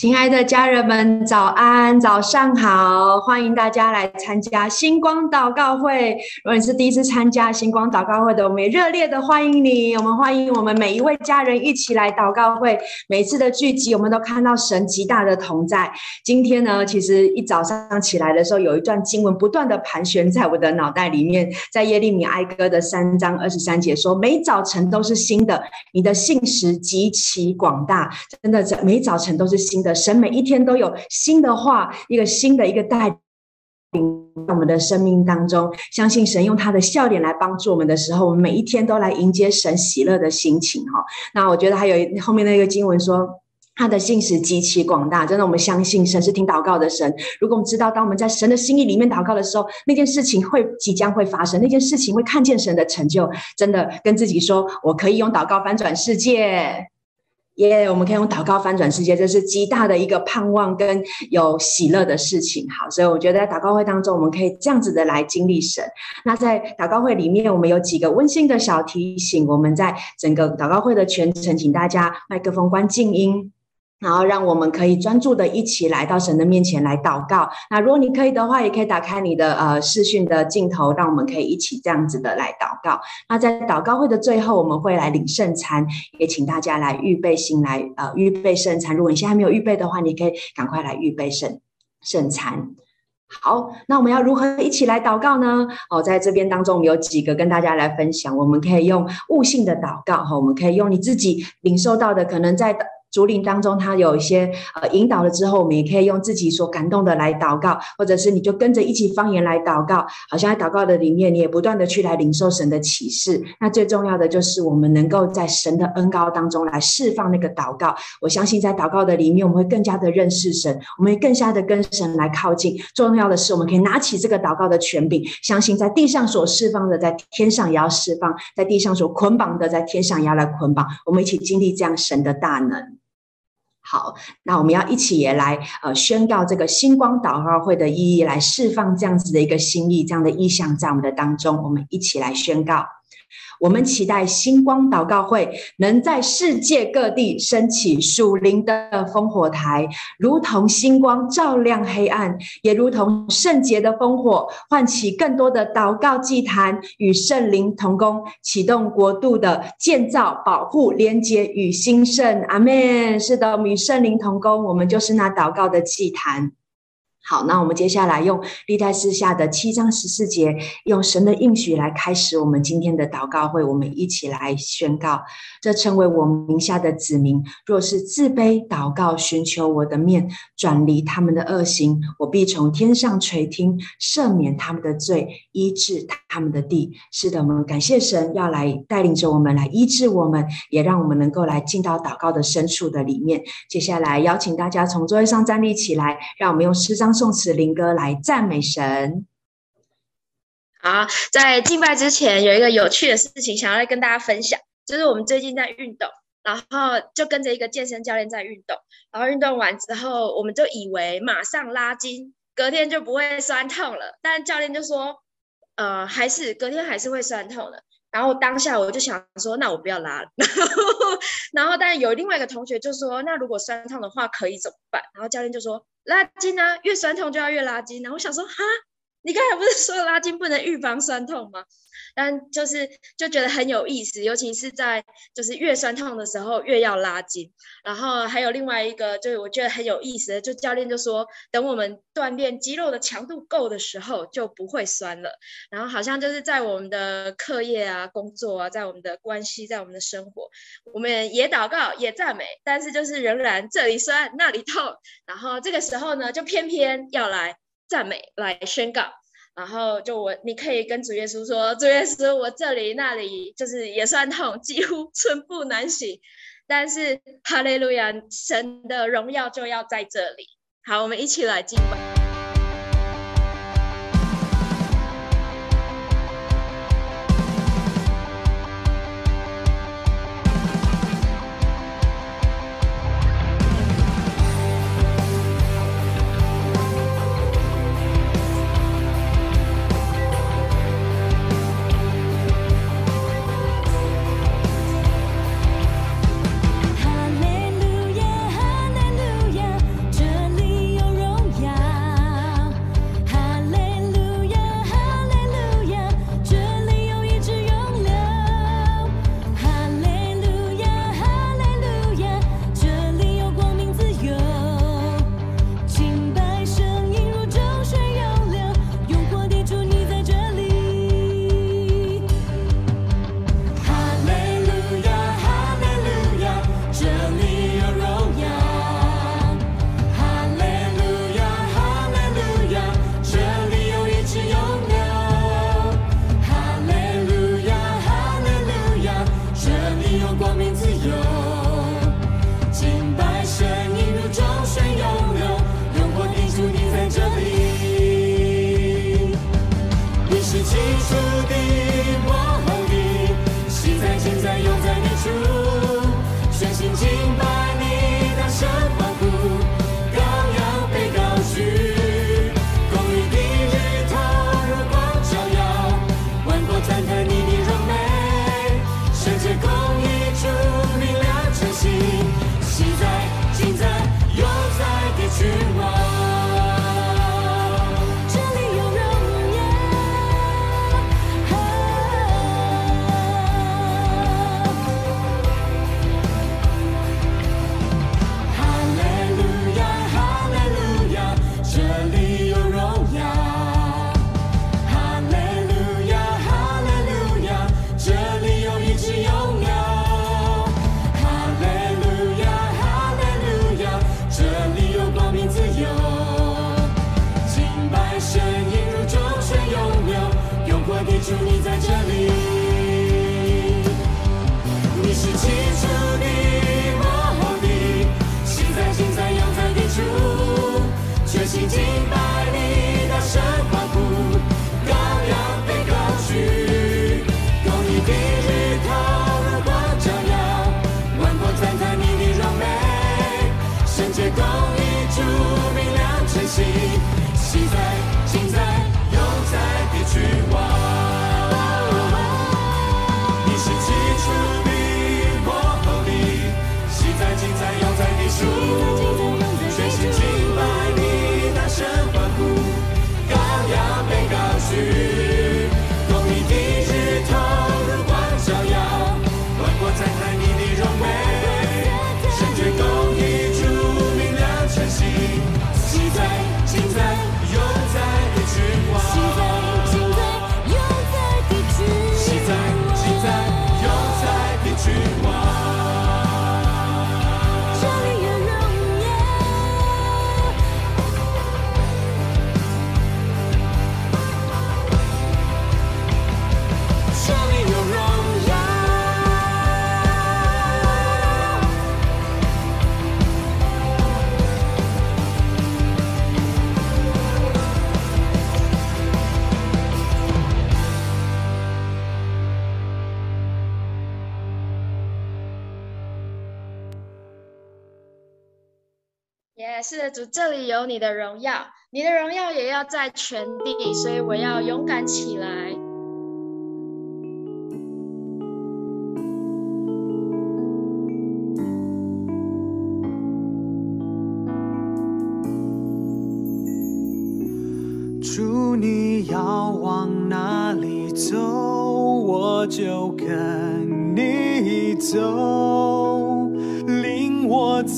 亲爱的家人们，早安，早上好！欢迎大家来参加星光祷告会。如果你是第一次参加星光祷告会的，我们也热烈的欢迎你。我们欢迎我们每一位家人一起来祷告会。每次的聚集，我们都看到神极大的同在。今天呢，其实一早上起来的时候，有一段经文不断的盘旋在我的脑袋里面，在耶利米哀歌的三章二十三节说：“每早晨都是新的，你的信实极其广大。”真的，在每早晨都是新的。神每一天都有新的话，一个新的一个带领我们的生命当中，相信神用他的笑脸来帮助我们的时候，我们每一天都来迎接神喜乐的心情哈。那我觉得还有后面那个经文说，他的信实极其广大，真的，我们相信神是听祷告的神。如果我们知道，当我们在神的心意里面祷告的时候，那件事情会即将会发生，那件事情会看见神的成就。真的跟自己说，我可以用祷告翻转世界。耶我们可以用祷告翻转世界，这是极大的一个盼望跟有喜乐的事情。好，所以我觉得在祷告会当中，我们可以这样子的来经历神。那在祷告会里面，我们有几个温馨的小提醒。我们在整个祷告会的全程，请大家麦克风关静音。然后让我们可以专注的一起来到神的面前来祷告。那如果你可以的话，也可以打开你的呃视讯的镜头，让我们可以一起这样子的来祷告。那在祷告会的最后，我们会来领圣餐，也请大家来预备心来呃预备圣餐。如果你现在还没有预备的话，你可以赶快来预备圣圣餐。好，那我们要如何一起来祷告呢？哦，在这边当中，我们有几个跟大家来分享。我们可以用悟性的祷告哈，我们可以用你自己领受到的，可能在。竹林当中，他有一些呃引导了之后，我们也可以用自己所感动的来祷告，或者是你就跟着一起方言来祷告，好像在祷告的里面，你也不断的去来领受神的启示。那最重要的就是我们能够在神的恩膏当中来释放那个祷告。我相信在祷告的里面，我们会更加的认识神，我们会更加的跟神来靠近。重要的是，我们可以拿起这个祷告的权柄，相信在地上所释放的，在天上也要释放；在地上所捆绑的，在天上也要来捆绑。我们一起经历这样神的大能。好，那我们要一起也来呃宣告这个星光祷告会的意义，来释放这样子的一个心意，这样的意向在我们的当中，我们一起来宣告。我们期待星光祷告会能在世界各地升起属灵的烽火台，如同星光照亮黑暗，也如同圣洁的烽火唤起更多的祷告祭坛，与圣灵同工，启动国度的建造、保护、连结与兴盛。阿门。是的，我们与圣灵同工，我们就是那祷告的祭坛。好，那我们接下来用历代志下的七章十四节，用神的应许来开始我们今天的祷告会。我们一起来宣告：这称为我名下的子民，若是自卑祷告，寻求我的面，转离他们的恶行，我必从天上垂听，赦免他们的罪，医治他们的地。是的，我们感谢神要来带领着我们来医治我们，也让我们能够来进到祷告的深处的里面。接下来邀请大家从座位上站立起来，让我们用诗章。颂词灵歌来赞美神。好，在敬拜之前有一个有趣的事情想要来跟大家分享，就是我们最近在运动，然后就跟着一个健身教练在运动，然后运动完之后，我们就以为马上拉筋，隔天就不会酸痛了，但教练就说，呃，还是隔天还是会酸痛的。然后当下我就想说，那我不要拉了。然后，然后但是有另外一个同学就说，那如果酸痛的话可以怎么办？然后教练就说。垃圾呢，越酸痛就要越垃圾呢。我想说，哈，你刚才不是说拉筋不能预防酸痛吗？但就是就觉得很有意思，尤其是在就是越酸痛的时候越要拉筋。然后还有另外一个，就是我觉得很有意思，就教练就说，等我们锻炼肌肉的强度够的时候，就不会酸了。然后好像就是在我们的课业啊、工作啊，在我们的关系、在我们的生活，我们也祷告、也赞美，但是就是仍然这里酸那里痛。然后这个时候呢，就偏偏要来赞美、来宣告。然后就我，你可以跟主耶稣说：“主耶稣，我这里那里就是也算痛，几乎寸步难行。但是哈利路亚，神的荣耀就要在这里。好，我们一起来敬拜。”这里有你的荣耀，你的荣耀也要在全地，所以我要勇敢起来。主，你要往哪里走，我就跟你走，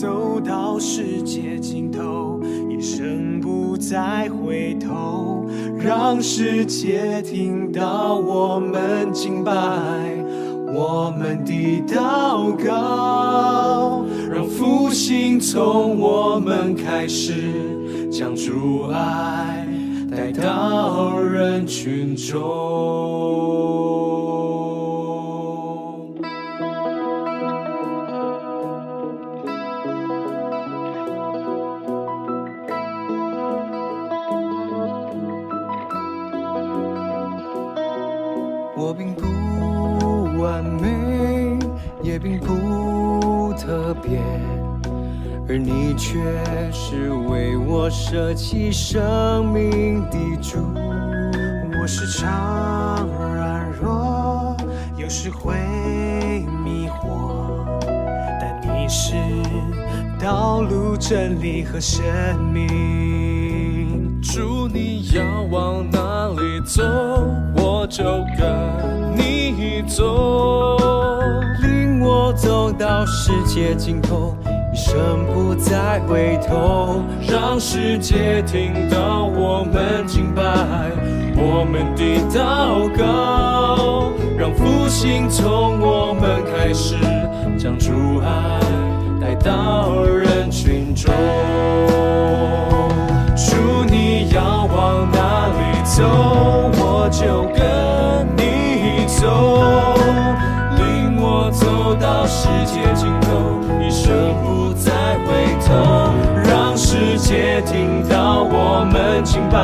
走到世界尽头，一生不再回头，让世界听到我们敬拜，我们的祷告，让复兴从我们开始，将主爱带到人群中。却是为我舍弃生命的主。我时常软弱，有时会迷惑，但你是道路、真理和生命。主，你要往哪里走，我就跟你走，领我走到世界尽头，一生不再回头，让世界听到我们敬拜，我们的祷告，让复兴从我们开始，将主爱带到人群中。主，你要往哪里走，我就跟你走，走到世界尽头，一生不再回头，让世界听到我们敬拜，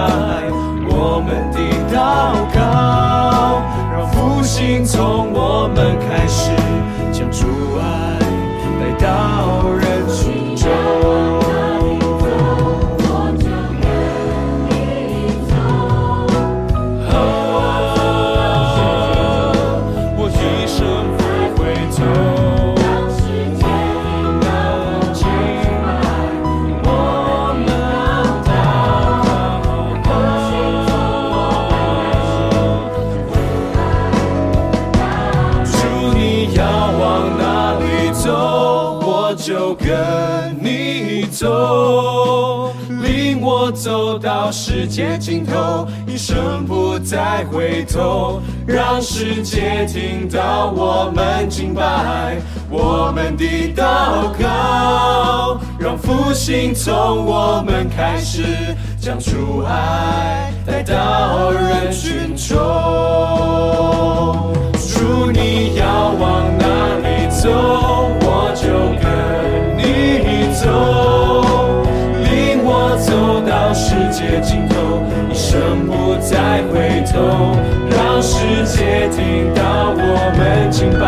我们的祷告，让复兴从我们开始，将主爱带到人群中。到世界尽头，一生不再回头，让世界听到我们敬拜，我们的祷告，让复兴从我们开始，将主爱带到人群中。主，你要往哪里走，我就跟界尽头，一生不再回头，让世界听到我们敬拜，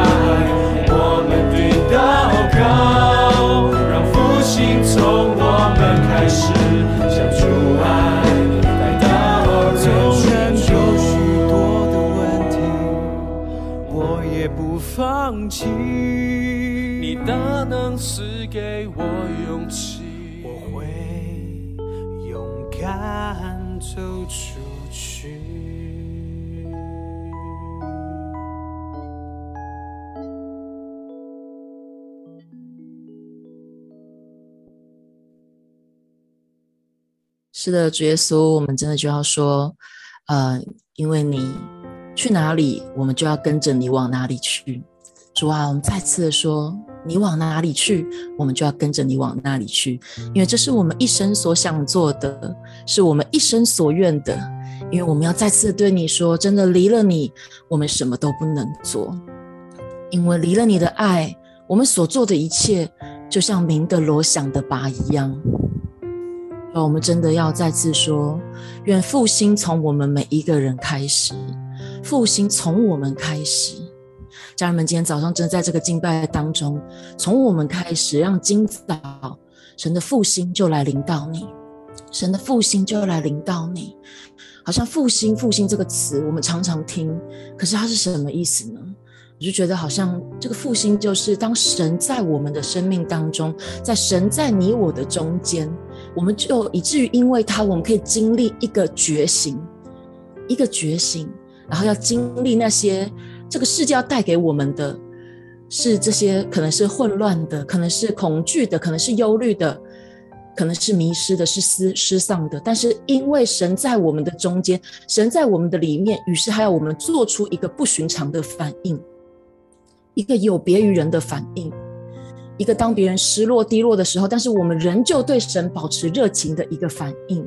是的，主耶稣，我们真的就要说，呃，因为你去哪里，我们就要跟着你往哪里去。主啊，我们再次的说，你往哪里去，我们就要跟着你往哪里去，因为这是我们一生所想做的，是我们一生所愿的。因为我们要再次对你说，真的离了你，我们什么都不能做。因为离了你的爱，我们所做的一切，就像鸣的锣响的鈸一样。我们真的要再次说，愿复兴从我们每一个人开始，复兴从我们开始。家人们，今天早上真的在这个敬拜当中，从我们开始，让今早神的复兴就来临到你，神的复兴就来临到你。好像复兴、复兴这个词，我们常常听，可是它是什么意思呢？我就觉得好像这个复兴，就是当神在我们的生命当中，在神在你我的中间，我们就以至于因为他，我们可以经历一个觉醒，一个觉醒，然后要经历那些。这个世界要带给我们的是这些，可能是混乱的，可能是恐惧的，可能是忧虑的，可能是迷失的，是失失丧的。但是因为神在我们的中间，神在我们的里面，于是还要我们做出一个不寻常的反应，一个有别于人的反应，一个当别人失落低落的时候，但是我们仍旧对神保持热情的一个反应。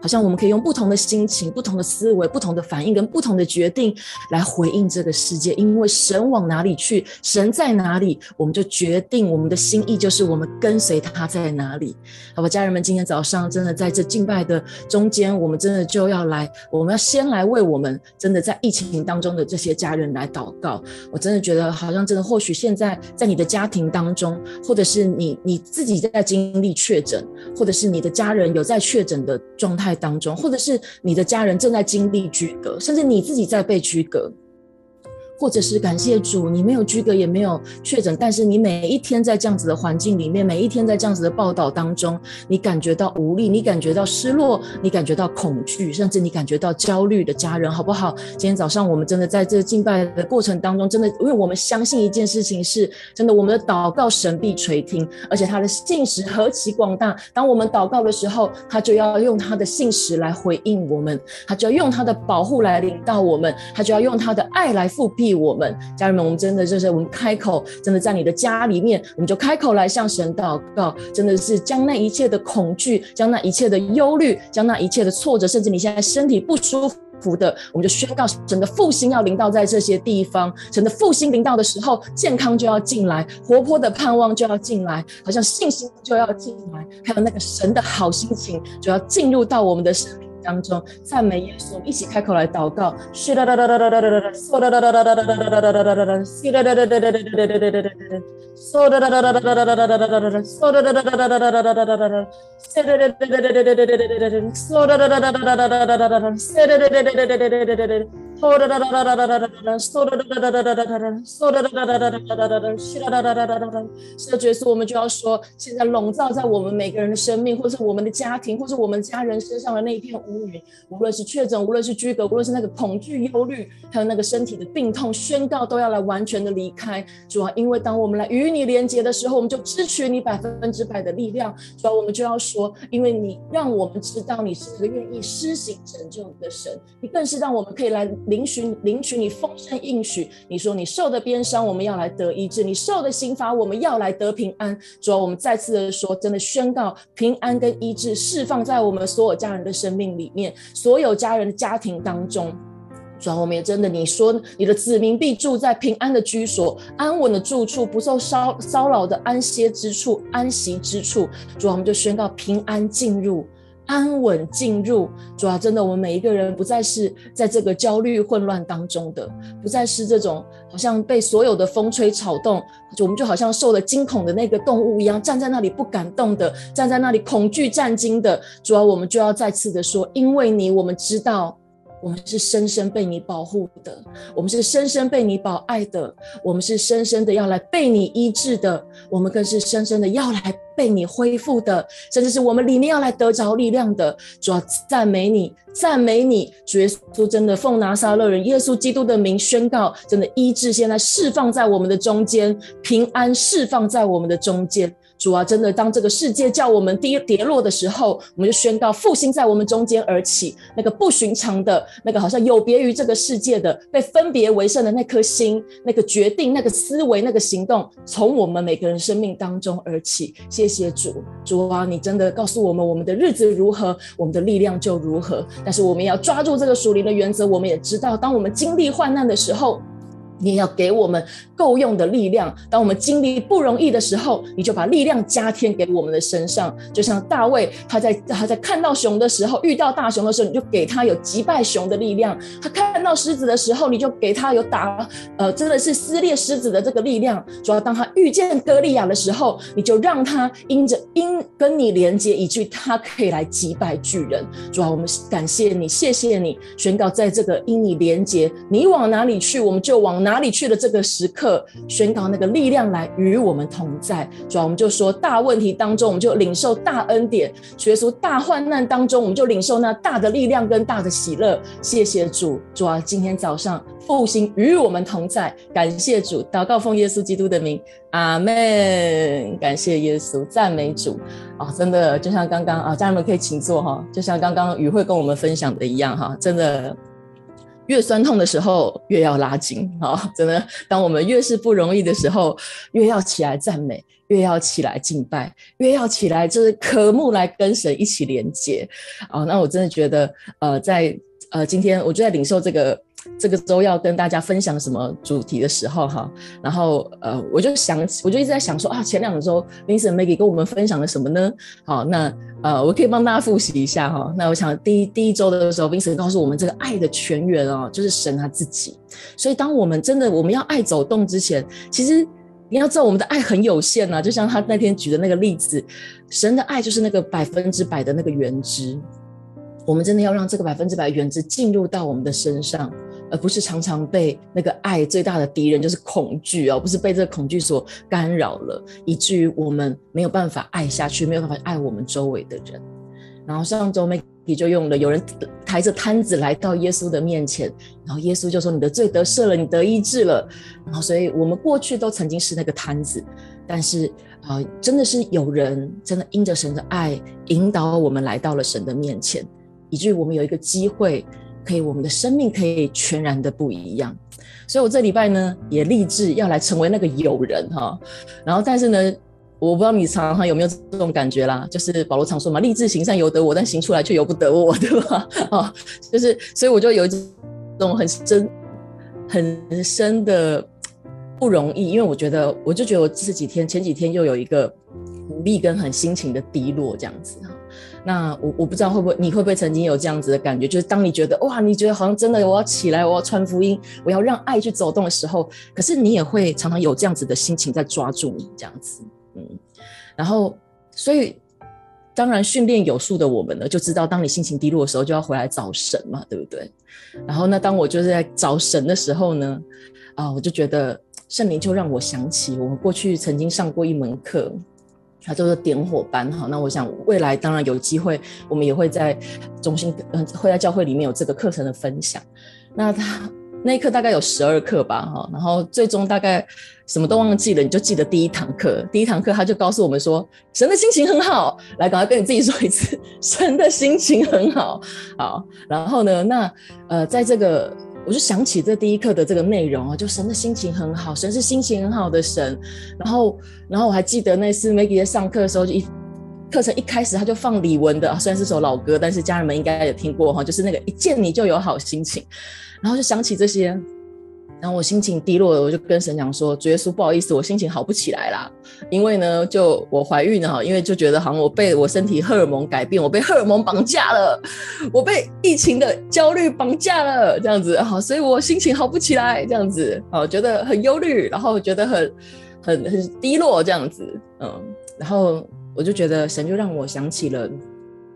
好像我们可以用不同的心情、不同的思维、不同的反应跟不同的决定来回应这个世界，因为神往哪里去，神在哪里，我们就决定我们的心意就是我们跟随他在哪里。好吧，家人们，今天早上真的在这敬拜的中间，我们真的就要来，我们要先来为我们真的在疫情当中的这些家人来祷告。我真的觉得好像真的，或许现在在你的家庭当中，或者是你你自己在经历确诊，或者是你的家人有在确诊的状态。当中，或者是你的家人正在经历居隔，甚至你自己在被居隔。或者是感谢主，你没有居隔也没有确诊，但是你每一天在这样子的环境里面，每一天在这样子的报道当中，你感觉到无力，你感觉到失落，你感觉到恐惧，甚至你感觉到焦虑的家人，好不好？今天早上我们真的在这敬拜的过程当中，真的，因为我们相信一件事情是真的，我们的祷告神必垂听，而且他的信实何其广大。当我们祷告的时候，他就要用他的信实来回应我们，他就要用他的保护来领导我们，他就要用他的爱来覆我们家人们，我们真的就是我们开口，真的在你的家里面，我们就开口来向神祷告，真的是将那一切的恐惧，将那一切的忧虑，将那一切的挫折，甚至你现在身体不舒服的，我们就宣告神的复兴要临到在这些地方。神的复兴临到的时候，健康就要进来，活泼的盼望就要进来，好像信心就要进来，还有那个神的好心情就要进入到我们的生命。当中赞美耶稣，一起开口来祷告。是的，耶稣，我们就要说，现在笼罩在我们每个人的生命，或是我们的家庭，或是我们家人身上的那一片乌云，无论是确诊，无论是居隔，无论是那个恐惧、忧虑，还有那个身体的病痛，宣告都要来完全的离开。主啊，因为当我们来与你连结的时候，我们就支取你百分之百的力量。主啊，我们就要说，因为你让我们知道你是那个愿意施行拯救的神，你更是让我们可以来。领取领取你丰盛应许，你说你受的鞭伤，我们要来得医治；你受的刑罚，我们要来得平安。主啊，我们再次的说，真的宣告平安跟医治释放在我们所有家人的生命里面，所有家人的家庭当中。主啊，我们也真的，你说你的子民必住在平安的居所，安稳的住处，不受骚骚扰的安歇之处，安息之处。主啊，我们就宣告平安进入。安稳进入，主要，真的，我们每一个人不再是在这个焦虑混乱当中的，不再是这种好像被所有的风吹草动，就我们就好像受了惊恐的那个动物一样，站在那里不敢动的，站在那里恐惧战惊的。主要，我们就要再次的说，因为你，我们知道我们是深深被你保护的，我们是深深被你保爱的，我们是深深的要来被你医治的，我们更是深深的要来被你恢复的，甚至是我们里面要来得着力量的。主要赞美你，赞美你，主耶稣真的奉拿撒勒人耶稣基督的名宣告，真的医治现在释放在我们的中间，平安释放在我们的中间。主啊，真的，当这个世界叫我们跌跌落的时候，我们就宣告复兴在我们中间而起。那个不寻常的，那个好像有别于这个世界的，被分别为圣的那颗心，那个决定，那个思维，那个行动，从我们每个人生命当中而起。谢谢主，主啊，你真的告诉我们，我们的日子如何，我们的力量就如何。但是我们要抓住这个属灵的原则。我们也知道，当我们经历患难的时候，你也要给我们够用的力量。当我们经历不容易的时候，你就把力量加添给我们的身上。就像大卫，他在他在看到熊的时候，遇到大熊的时候，你就给他有击败熊的力量；他看到狮子的时候，你就给他有打呃，真的是撕裂狮子的这个力量。主要当他遇见歌利亚的时候，你就让他因着因跟你连接，以至于他可以来击败巨人。主要我们感谢你，谢谢你，宣告在这个因你连接，你往哪里去，我们就往哪。哪里去的这个时刻，宣告那个力量来与我们同在。主啊，我们就说大问题当中，我们就领受大恩典；学出大患难当中，我们就领受那大的力量跟大的喜乐。谢谢主，主啊，今天早上复兴与我们同在，感谢主，祷告奉耶稣基督的名，阿门。感谢耶稣，赞美主啊！真的就像刚刚啊，家人们可以请坐哈，就像刚刚宇慧跟我们分享的一样哈，真的。越酸痛的时候，越要拉紧啊！真的，当我们越是不容易的时候，越要起来赞美，越要起来敬拜，越要起来就是渴慕来跟神一起连接啊！那我真的觉得，呃，在呃今天我就在领受这个这个周要跟大家分享什么主题的时候哈，然后呃我就想，我就一直在想说啊，前两周 Vincent Maggie 跟我们分享了什么呢？好，那。呃，我可以帮大家复习一下哈。那我想第一第一周的时候，Vincent 告诉我们这个爱的泉源哦，就是神他自己。所以当我们真的我们要爱走动之前，其实你要知道我们的爱很有限呐。就像他那天举的那个例子，神的爱就是那个百分之百的那个原汁。我们真的要让这个百分之百原汁进入到我们的身上。而不是常常被那个爱最大的敌人就是恐惧哦，不是被这个恐惧所干扰了，以至于我们没有办法爱下去，没有办法爱我们周围的人。然后上周 Maggie 就用了有人抬着摊子来到耶稣的面前，然后耶稣就说：“你的罪得赦了，你得医治了。”然后所以我们过去都曾经是那个摊子，但是啊、真的是有人真的因着神的爱引导我们来到了神的面前，以至于我们有一个机会。可以，我们的生命可以全然的不一样，所以我这礼拜呢也立志要来成为那个友人哈。然后，但是呢，我不知道你常常有没有这种感觉啦，就是保罗常说嘛，立志行善由得我，但行出来却由不得我，对吧？啊，就是，所以我就有一种很深、很深的不容易，因为我觉得，我就觉得我这几天、前几天又有一个无力跟很心情的低落这样子哈。那我我不知道会不会你会不会曾经有这样子的感觉，就是当你觉得哇，你觉得好像真的我要起来，我要传福音，我要让爱去走动的时候，可是你也会常常有这样子的心情在抓住你这样子，嗯，然后所以当然训练有素的我们呢，就知道当你心情低落的时候，就要回来找神嘛，对不对？然后那当我就是在找神的时候呢，啊，我就觉得圣灵就让我想起我们过去曾经上过一门课。他就是点火班哈，那我想未来当然有机会，我们也会在中心，嗯，会在教会里面有这个课程的分享。那他那一课大概有十二课吧哈，然后最终大概什么都忘记了，你就记得第一堂课。第一堂课他就告诉我们说，神的心情很好，来赶快跟你自己说一次，神的心情很好。好，然后呢，那呃，在这个。我就想起这第一课的这个内容啊，就神的心情很好，神是心情很好的神。然后，然后我还记得那次 Maggie 在上课的时候，就一课程一开始他就放李玟的，虽然是首老歌，但是家人们应该也听过哈，就是那个一见你就有好心情。然后就想起这些。然后我心情低落了，我就跟神讲说：“主耶稣，不好意思，我心情好不起来啦。因为呢，就我怀孕了哈，因为就觉得好像我被我身体荷尔蒙改变，我被荷尔蒙绑架了，我被疫情的焦虑绑架了，这样子哈，所以我心情好不起来，这样子啊，觉得很忧虑，然后觉得很很很低落，这样子，嗯，然后我就觉得神就让我想起了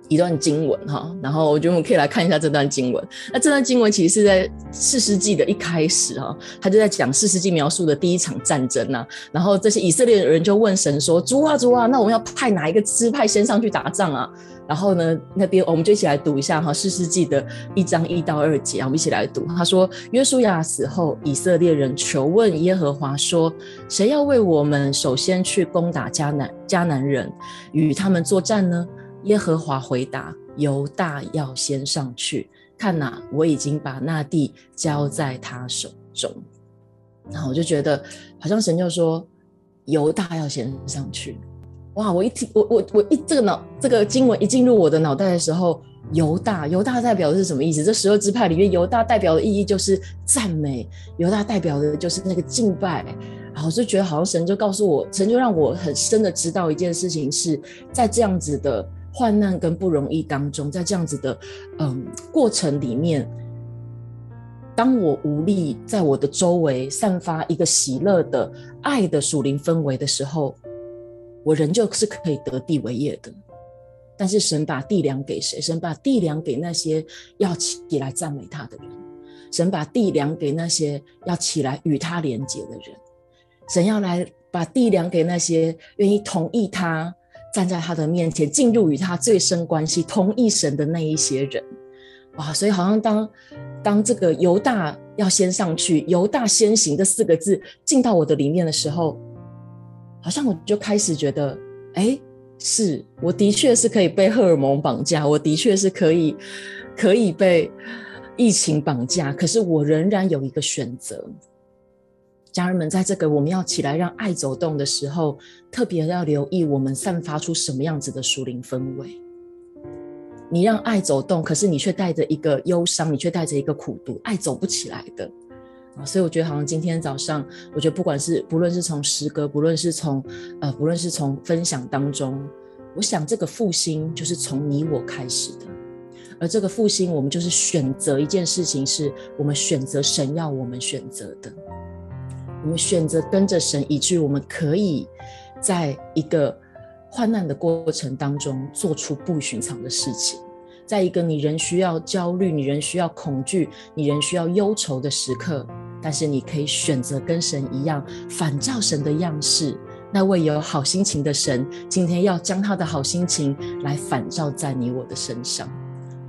一段经文哈，然后我觉得我们可以来看一下这段经文。那这段经文其实是在四世纪的一开始哈，他就在讲四世纪描述的第一场战争呐。然后这些以色列人就问神说：“主啊，主啊，那我们要派哪一个支派先上去打仗啊？”然后呢，那边我们就一起来读一下哈，四世纪的一章一到二节，我们一起来读。他说：“约书亚死后，以色列人求问耶和华说：谁要为我们首先去攻打迦南迦南人，与他们作战呢？”耶和华回答：“犹大要先上去，看哪，我已经把那地交在他手中。”然后我就觉得，好像神就说：“犹大要先上去。”哇！我一听，我我我一这个脑这个经文一进入我的脑袋的时候，犹大犹大代表的是什么意思？这十二支派里面，犹大代表的意义就是赞美，犹大代表的就是那个敬拜。然后就觉得，好像神就告诉我，神就让我很深的知道一件事情是，是在这样子的。患难跟不容易当中，在这样子的嗯过程里面，当我无力在我的周围散发一个喜乐的爱的属灵氛围的时候，我仍旧是可以得地为业的。但是神把地量给谁？神把地量给那些要起来赞美他的人。神把地量给那些要起来与他连结的人。神要来把地量给那些愿意同意他。站在他的面前，进入与他最深关系、同一神的那一些人，哇！所以好像当当这个犹大要先上去，犹大先行这四个字进到我的里面的时候，好像我就开始觉得，哎，是我的确是可以被荷尔蒙绑架，我的确是可以可以被疫情绑架，可是我仍然有一个选择。家人们，在这个我们要起来让爱走动的时候，特别要留意我们散发出什么样子的属灵氛围。你让爱走动，可是你却带着一个忧伤，你却带着一个苦毒，爱走不起来的啊！所以我觉得，好像今天早上，我觉得不管是不论是从诗歌，不论是从呃，不论是从分享当中，我想这个复兴就是从你我开始的，而这个复兴，我们就是选择一件事情，是我们选择神要我们选择的。我们选择跟着神，以至于我们可以在一个患难的过程当中做出不寻常的事情，在一个你仍需要焦虑、你仍需要恐惧、你仍需要忧愁的时刻，但是你可以选择跟神一样，反照神的样式。那位有好心情的神，今天要将他的好心情来反照在你我的身上。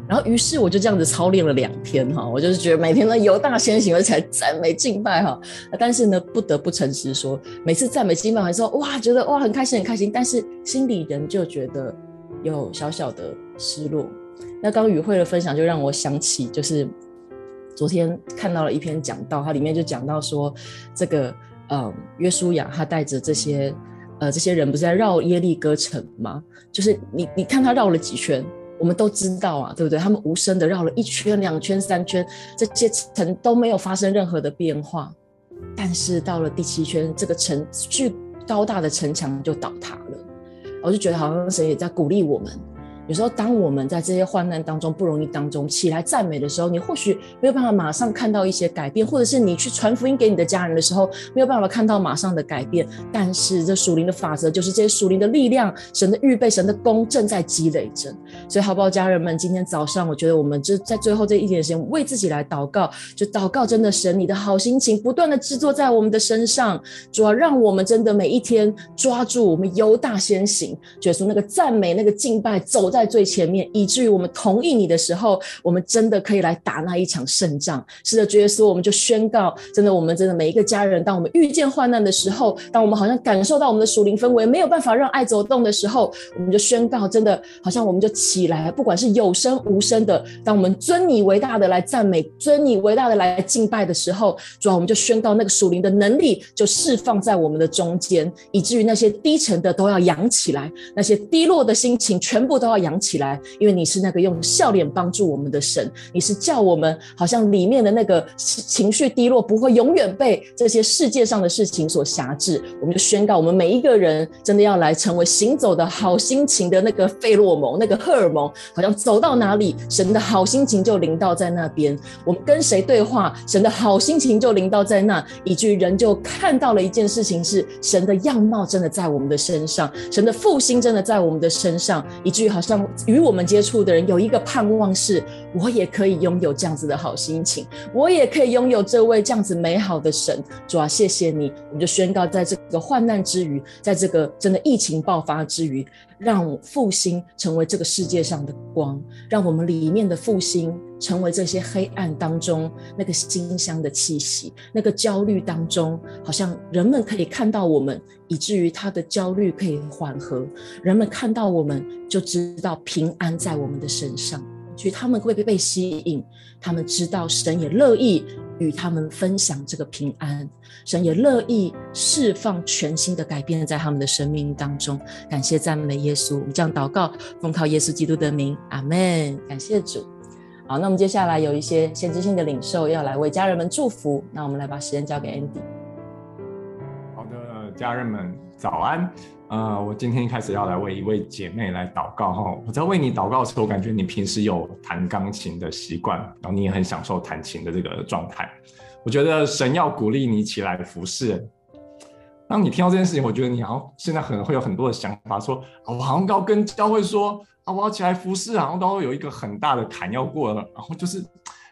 然后，于是我就这样子操练了两天哈，我就是觉得每天呢犹大先行，而且赞美敬拜哈。但是呢，不得不诚实说，每次赞美敬拜完之后，哇，觉得哇很开心很开心，但是心里人就觉得有小小的失落。那刚与会的分享就让我想起，就是昨天看到了一篇讲道，它里面就讲到说，这个呃约书亚他带着这些呃这些人不是在绕耶利哥城吗？就是你你看他绕了几圈。我们都知道啊，对不对？他们无声的绕了一圈、两圈、三圈，这些城都没有发生任何的变化。但是到了第七圈，这个城巨高大的城墙就倒塌了。我就觉得好像神也在鼓励我们。有时候，当我们在这些患难当中、不容易当中起来赞美的时候，你或许没有办法马上看到一些改变，或者是你去传福音给你的家人的时候，没有办法看到马上的改变。但是，这属灵的法则就是这些属灵的力量、神的预备、神的功正在积累着。所以，好不好，家人们？今天早上，我觉得我们就在最后这一点时间，为自己来祷告，就祷告，真的神，你的好心情不断的制作在我们的身上，主要让我们真的每一天抓住我们犹大先行，就是那个赞美、那个敬拜走。在最前面，以至于我们同意你的时候，我们真的可以来打那一场胜仗。是的，主耶稣，我们就宣告，真的，我们真的每一个家人，当我们遇见患难的时候，当我们好像感受到我们的属灵氛围没有办法让爱走动的时候，我们就宣告，真的，好像我们就起来，不管是有声无声的，当我们尊你为大的来赞美，尊你为大的来敬拜的时候，主啊，我们就宣告那个属灵的能力就释放在我们的中间，以至于那些低沉的都要扬起来，那些低落的心情全部都要。扬起来，因为你是那个用笑脸帮助我们的神，你是叫我们好像里面的那个情绪低落不会永远被这些世界上的事情所辖制。我们就宣告，我们每一个人真的要来成为行走的好心情的那个费洛蒙，那个荷尔蒙，好像走到哪里，神的好心情就临到在那边。我们跟谁对话，神的好心情就临到在那，以至于人就看到了一件事情是神的样貌真的在我们的身上，神的复兴真的在我们的身上，以至于好像。上与我们接触的人有一个盼望是，我也可以拥有这样子的好心情，我也可以拥有这位这样子美好的神。主啊，谢谢你！我们就宣告，在这个患难之余，在这个真的疫情爆发之余，让复兴成为这个世界上的光，让我们里面的复兴成为这些黑暗当中那个馨香的气息，那个焦虑当中，好像人们可以看到我们，以至于他的焦虑可以缓和。人们看到我们，就知道平安在我们的身上。所以他们会被被吸引，他们知道神也乐意与他们分享这个平安，神也乐意释放全新的改变在他们的生命当中。感谢赞美耶稣，我们这样祷告，奉靠耶稣基督的名，阿门。感谢主。好，那我们接下来有一些先知性的领受要来为家人们祝福，那我们来把时间交给 Andy。好的，家人们早安。呃，我今天一开始要来为一位姐妹来祷告哈。我在为你祷告的时候，我感觉你平时有弹钢琴的习惯，然后你也很享受弹琴的这个状态。我觉得神要鼓励你起来服侍。当你听到这件事情，我觉得你好像现在可能会有很多的想法，说我好像要跟教会说啊，我要起来服侍，然后都会有一个很大的坎要过了，然后就是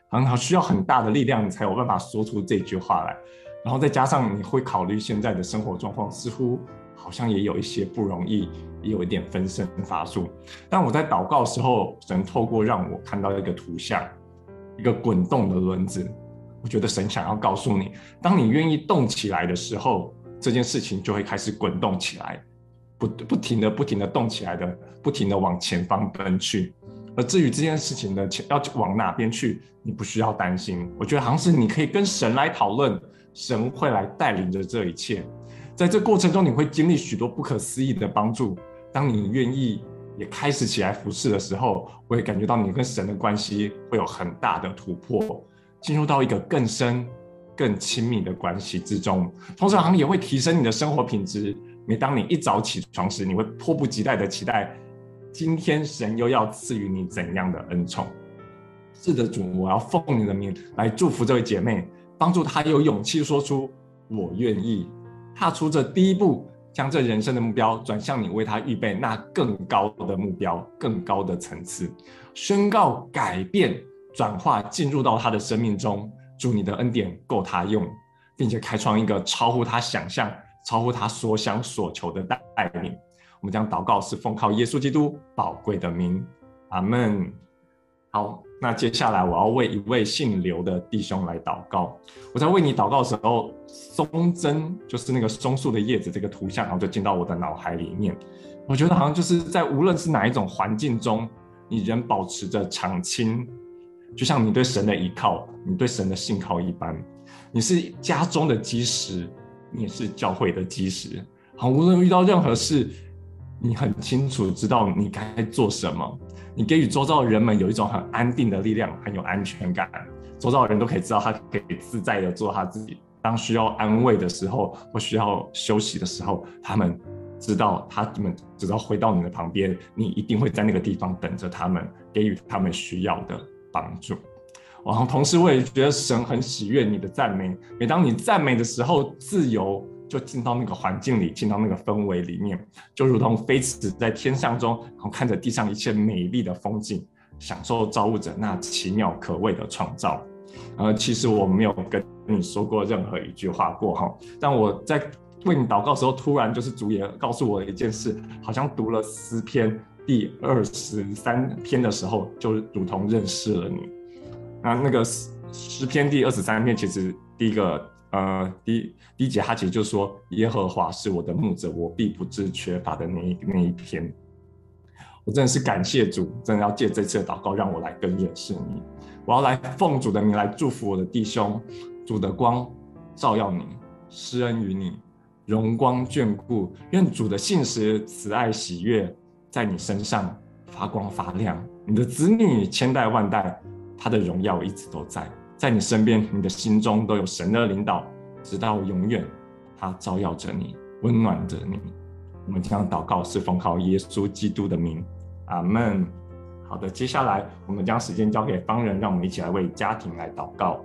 很好需要很大的力量，你才有办法说出这句话来。然后再加上你会考虑现在的生活状况，似乎。好像也有一些不容易，也有一点分身乏术。但我在祷告的时候，神透过让我看到一个图像，一个滚动的轮子。我觉得神想要告诉你，当你愿意动起来的时候，这件事情就会开始滚动起来，不不停的、不停的动起来的，不停的往前方奔去。而至于这件事情的前要往哪边去，你不需要担心。我觉得好像是你可以跟神来讨论，神会来带领着这一切。在这过程中，你会经历许多不可思议的帮助。当你愿意也开始起来服侍的时候，我会感觉到你跟神的关系会有很大的突破，进入到一个更深、更亲密的关系之中。同时，好像也会提升你的生活品质。每当你一早起床时，你会迫不及待的期待今天神又要赐予你怎样的恩宠。是的，主，我要奉你的名来祝福这位姐妹，帮助她有勇气说出“我愿意”。踏出这第一步，将这人生的目标转向你为他预备那更高的目标、更高的层次，宣告改变、转化进入到他的生命中。祝你的恩典够他用，并且开创一个超乎他想象、超乎他所想所求的带领。我们将祷告是奉靠耶稣基督宝贵的名，阿门。好。那接下来我要为一位姓刘的弟兄来祷告。我在为你祷告的时候，松针就是那个松树的叶子这个图像，然后就进到我的脑海里面。我觉得好像就是在无论是哪一种环境中，你仍保持着常青，就像你对神的依靠，你对神的信靠一般。你是家中的基石，你是教会的基石。好，无论遇到任何事，你很清楚知道你该做什么。你给予周遭的人们有一种很安定的力量，很有安全感。周遭的人都可以知道他可以自在的做他自己。当需要安慰的时候，或需要休息的时候，他们知道他们只要回到你的旁边，你一定会在那个地方等着他们，给予他们需要的帮助。然后同时，我也觉得神很喜悦你的赞美。每当你赞美的时候，自由。就进到那个环境里，进到那个氛围里面，就如同飞驰在天上中，然后看着地上一切美丽的风景，享受造物者那奇妙可畏的创造。呃，其实我没有跟你说过任何一句话过哈，但我在为你祷告时候，突然就是主也告诉我一件事，好像读了诗篇第二十三篇的时候，就如同认识了你。那那个诗篇第二十三篇，其实第一个。呃，第第一节，他其实就说：“耶和华是我的牧者，我必不致缺乏的那一那一篇。”我真的是感谢主，真的要借这次的祷告，让我来更认识你。我要来奉主的名来祝福我的弟兄，主的光照耀你，施恩于你，荣光眷顾，愿主的信实、慈爱、喜悦在你身上发光发亮。你的子女千代万代，他的荣耀一直都在。在你身边，你的心中都有神的领导，直到永远。他照耀着你，温暖着你。我们将祷告是奉靠耶稣基督的名，阿门。好的，接下来我们将时间交给方人，让我们一起来为家庭来祷告。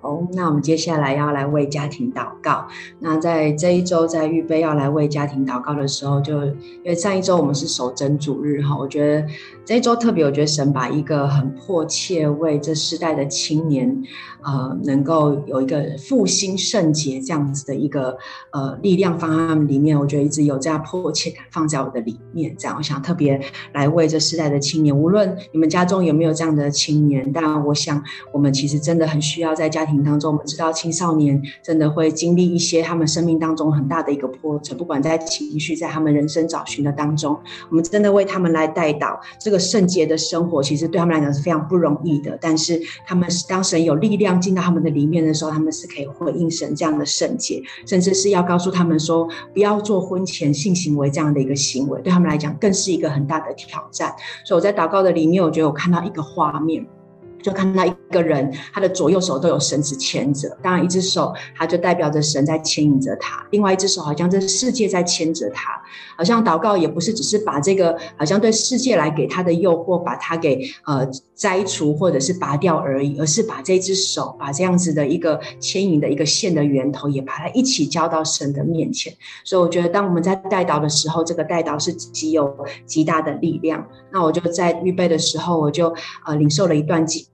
哦，那我们接下来要来为家庭祷告。那在这一周在预备要来为家庭祷告的时候，就因为上一周我们是守真主日哈，我觉得这一周特别，我觉得神把一个很迫切为这世代的青年，呃，能够有一个复兴圣洁这样子的一个呃力量放在里面，我觉得一直有这样迫切感放在我的里面。这样，我想特别来为这世代的青年，无论你们家中有没有这样的青年，但我想我们其实真的很需要在家庭当中，我们知道青少年真的会经历一些他们生命当中很大的一个波折，不管在情绪，在他们人生找寻的当中，我们真的为他们来带导。这个圣洁的生活，其实对他们来讲是非常不容易的。但是他们当神有力量进到他们的里面的时候，他们是可以回应神这样的圣洁，甚至是要告诉他们说，不要做婚前性行为这样的一个行为，对他们来讲更是一个很大的挑战。所以我在祷告的里面，我觉得我看到一个画面。就看到一个人，他的左右手都有绳子牵着。当然，一只手他就代表着神在牵引着他，另外一只手好像这世界在牵着他。好像祷告也不是只是把这个好像对世界来给他的诱惑，把它给呃摘除或者是拔掉而已，而是把这只手，把这样子的一个牵引的一个线的源头，也把它一起交到神的面前。所以我觉得，当我们在代祷的时候，这个代祷是极有极大的力量。那我就在预备的时候，我就呃领受了一段经。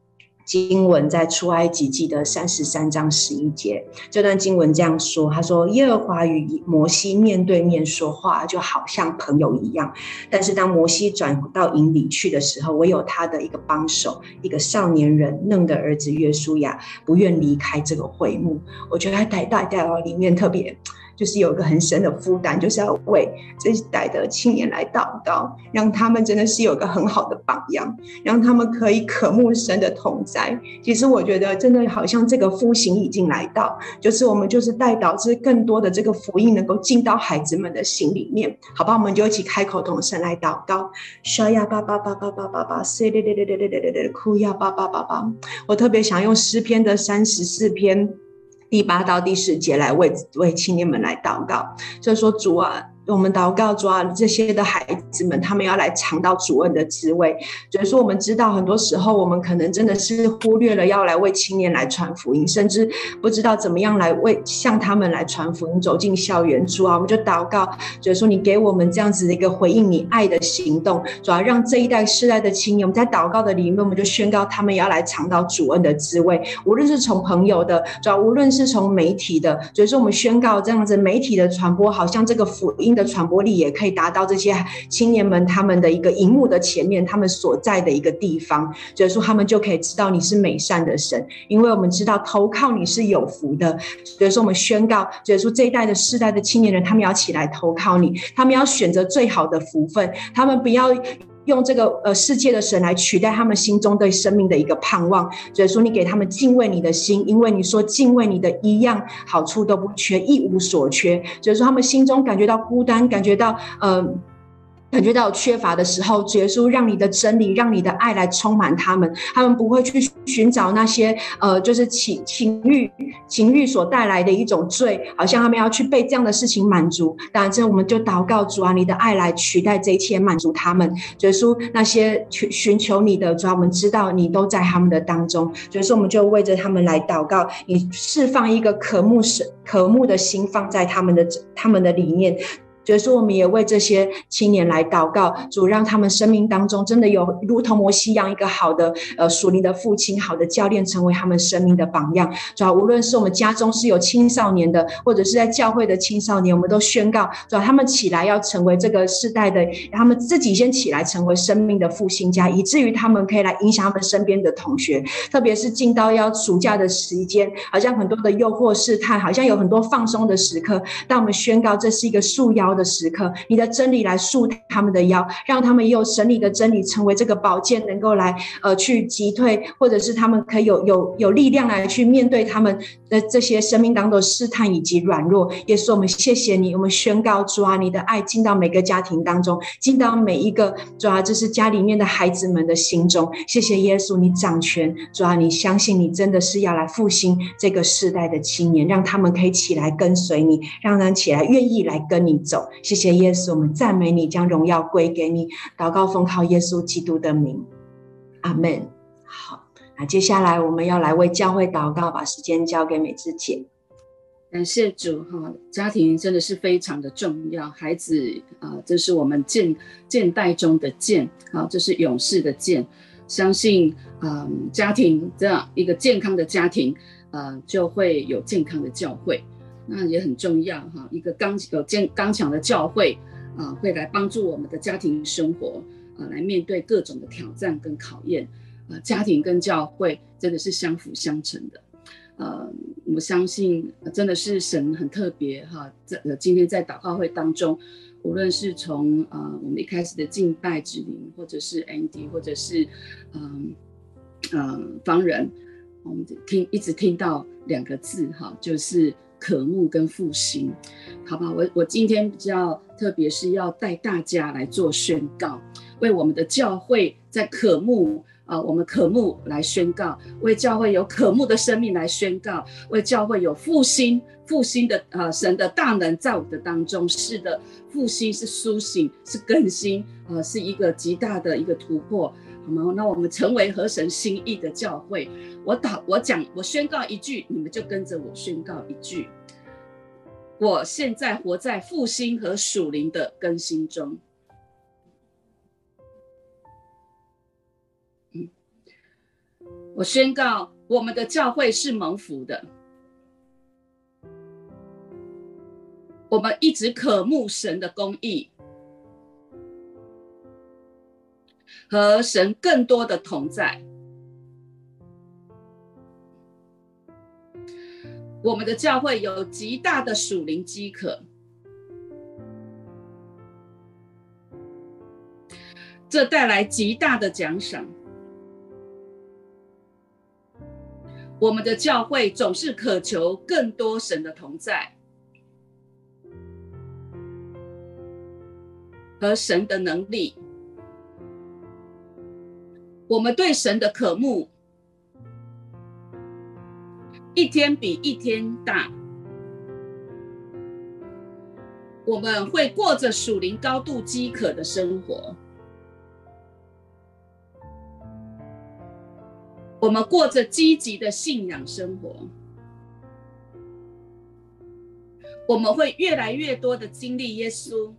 经文在出埃及记的三十三章十一节，这段经文这样说：“他说，耶和华与摩西面对面说话，就好像朋友一样。但是当摩西转到营里去的时候，唯有他的一个帮手，一个少年人，嫩的儿子约书亚，不愿离开这个会幕。我觉得他带带带到里面特别。”就是有一个很深的负担，就是要为这一代的青年来祷告，让他们真的是有一个很好的榜样，让他们可以渴慕神的同在。其实我觉得，真的好像这个复兴已经来到，就是我们就是代祷，就是更多的这个福音能够进到孩子们的心里面，好吧？我们就一起开口同声来祷告。沙呀巴巴巴巴巴巴巴，塞嘞嘞嘞嘞嘞嘞嘞，哭呀巴巴巴巴。我特别想用诗篇的三十四篇。第八到第十节来为为青年们来祷告，就是说主啊。我们祷告主啊，这些的孩子们，他们要来尝到主恩的滋味。所以说，我们知道很多时候，我们可能真的是忽略了要来为青年来传福音，甚至不知道怎么样来为向他们来传福音，走进校园。主啊，我们就祷告，就是说你给我们这样子的一个回应你爱的行动，主要让这一代世代的青年，我们在祷告的里面，我们就宣告他们要来尝到主恩的滋味。无论是从朋友的，主要无论是从媒体的，所以说我们宣告这样子媒体的传播，好像这个福音。的传播力也可以达到这些青年们他们的一个荧幕的前面，他们所在的一个地方，所以说他们就可以知道你是美善的神，因为我们知道投靠你是有福的，所以说我们宣告，所以说这一代的世代的青年人，他们要起来投靠你，他们要选择最好的福分，他们不要。用这个呃世界的神来取代他们心中对生命的一个盼望，所以说你给他们敬畏你的心，因为你说敬畏你的一样好处都不缺，一无所缺。所以说他们心中感觉到孤单，感觉到呃。感觉到缺乏的时候，主耶稣让你的真理，让你的爱来充满他们。他们不会去寻找那些呃，就是情情欲、情欲所带来的一种罪，好像他们要去被这样的事情满足。当然，这我们就祷告主啊，你的爱来取代这一切，满足他们。主耶稣那些去寻求你的主啊，我们知道你都在他们的当中。所以说，我们就为着他们来祷告，你释放一个渴慕神、渴慕的心放在他们的他们的里面。所以说，我们也为这些青年来祷告，主让他们生命当中真的有如同摩西一样一个好的呃属灵的父亲、好的教练，成为他们生命的榜样。主要无论是我们家中是有青少年的，或者是在教会的青少年，我们都宣告，主要他们起来要成为这个世代的，他们自己先起来成为生命的复兴家，以至于他们可以来影响他们身边的同学。特别是进到要暑假的时间，好像很多的诱惑试探，好像有很多放松的时刻，但我们宣告这是一个束腰的时刻，你的真理来束他们的腰，让他们用神理的真理成为这个宝剑，能够来呃去击退，或者是他们可以有有有力量来去面对他们的这些生命当中的试探以及软弱。耶稣，我们谢谢你，我们宣告主啊，你的爱进到每个家庭当中，进到每一个主啊，这是家里面的孩子们的心中。谢谢耶稣，你掌权，主啊，你相信你真的是要来复兴这个世代的青年，让他们可以起来跟随你，让他们起来愿意来跟你走。谢谢耶稣，我们赞美你，将荣耀归给你。祷告奉靠耶稣基督的名，阿门。好，那接下来我们要来为教会祷告，把时间交给美智姐。感谢主哈，家庭真的是非常的重要。孩子啊，这是我们建建代中的建啊，这是勇士的建。相信嗯，家庭这样一个健康的家庭，嗯，就会有健康的教会。那也很重要哈，一个刚有坚刚强的教会啊，会来帮助我们的家庭生活啊，来面对各种的挑战跟考验。啊，家庭跟教会真的是相辅相成的。呃，我相信真的是神很特别哈，在今天在祷告会当中，无论是从呃我们一开始的敬拜之灵，或者是 Andy，或者是嗯嗯方人，我们听一直听到两个字哈，就是渴慕跟复兴，好吧？我我今天比较特别是要带大家来做宣告，为我们的教会在渴慕。啊，我们渴慕来宣告，为教会有渴慕的生命来宣告，为教会有复兴复兴的啊，神的大能在我的当中。是的，复兴是苏醒，是更新，呃，是一个极大的一个突破，好吗？那我们成为合神心意的教会。我祷，我讲，我宣告一句，你们就跟着我宣告一句。我现在活在复兴和属灵的更新中。嗯我宣告，我们的教会是蒙福的。我们一直渴慕神的公义和神更多的同在。我们的教会有极大的属灵饥渴，这带来极大的奖赏。我们的教会总是渴求更多神的同在和神的能力。我们对神的渴慕一天比一天大。我们会过着属灵高度饥渴的生活。我们过着积极的信仰生活，我们会越来越多的经历耶稣，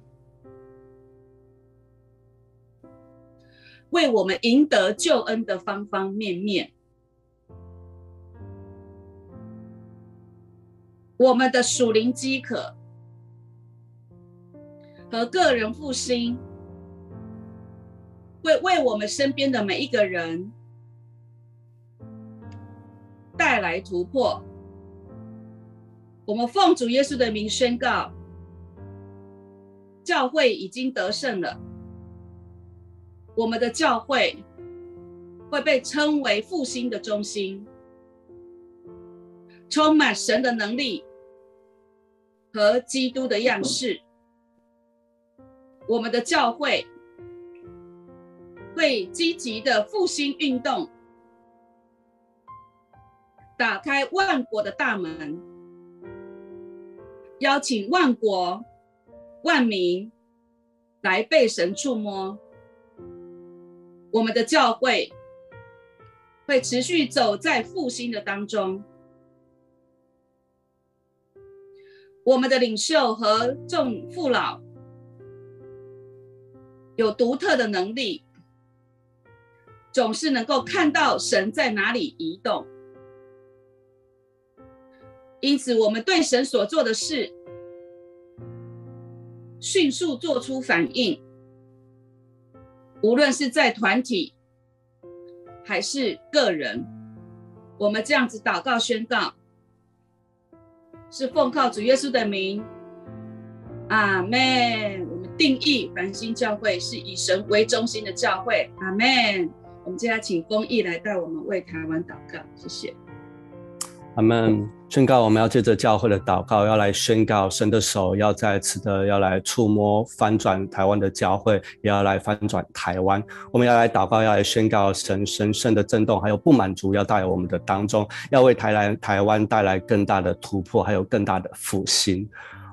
为我们赢得救恩的方方面面。我们的属灵饥渴和个人复兴，会为我们身边的每一个人。带来突破。我们奉主耶稣的名宣告，教会已经得胜了。我们的教会会被称为复兴的中心，充满神的能力和基督的样式。我们的教会会积极的复兴运动。打开万国的大门，邀请万国万民来被神触摸。我们的教会会持续走在复兴的当中。我们的领袖和众父老有独特的能力，总是能够看到神在哪里移动。因此，我们对神所做的事，迅速做出反应。无论是在团体还是个人，我们这样子祷告宣告，是奉靠主耶稣的名。阿门。我们定义繁星教会是以神为中心的教会。阿门。我们接下来请丰毅来带我们为台湾祷告，谢谢。阿门！宣告，我们要借着教会的祷告，要来宣告神的手要再次的要来触摸、翻转台湾的教会，也要来翻转台湾。我们要来祷告，要来宣告神神圣的震动，还有不满足要带我们的当中，要为台来台湾带来更大的突破，还有更大的复兴。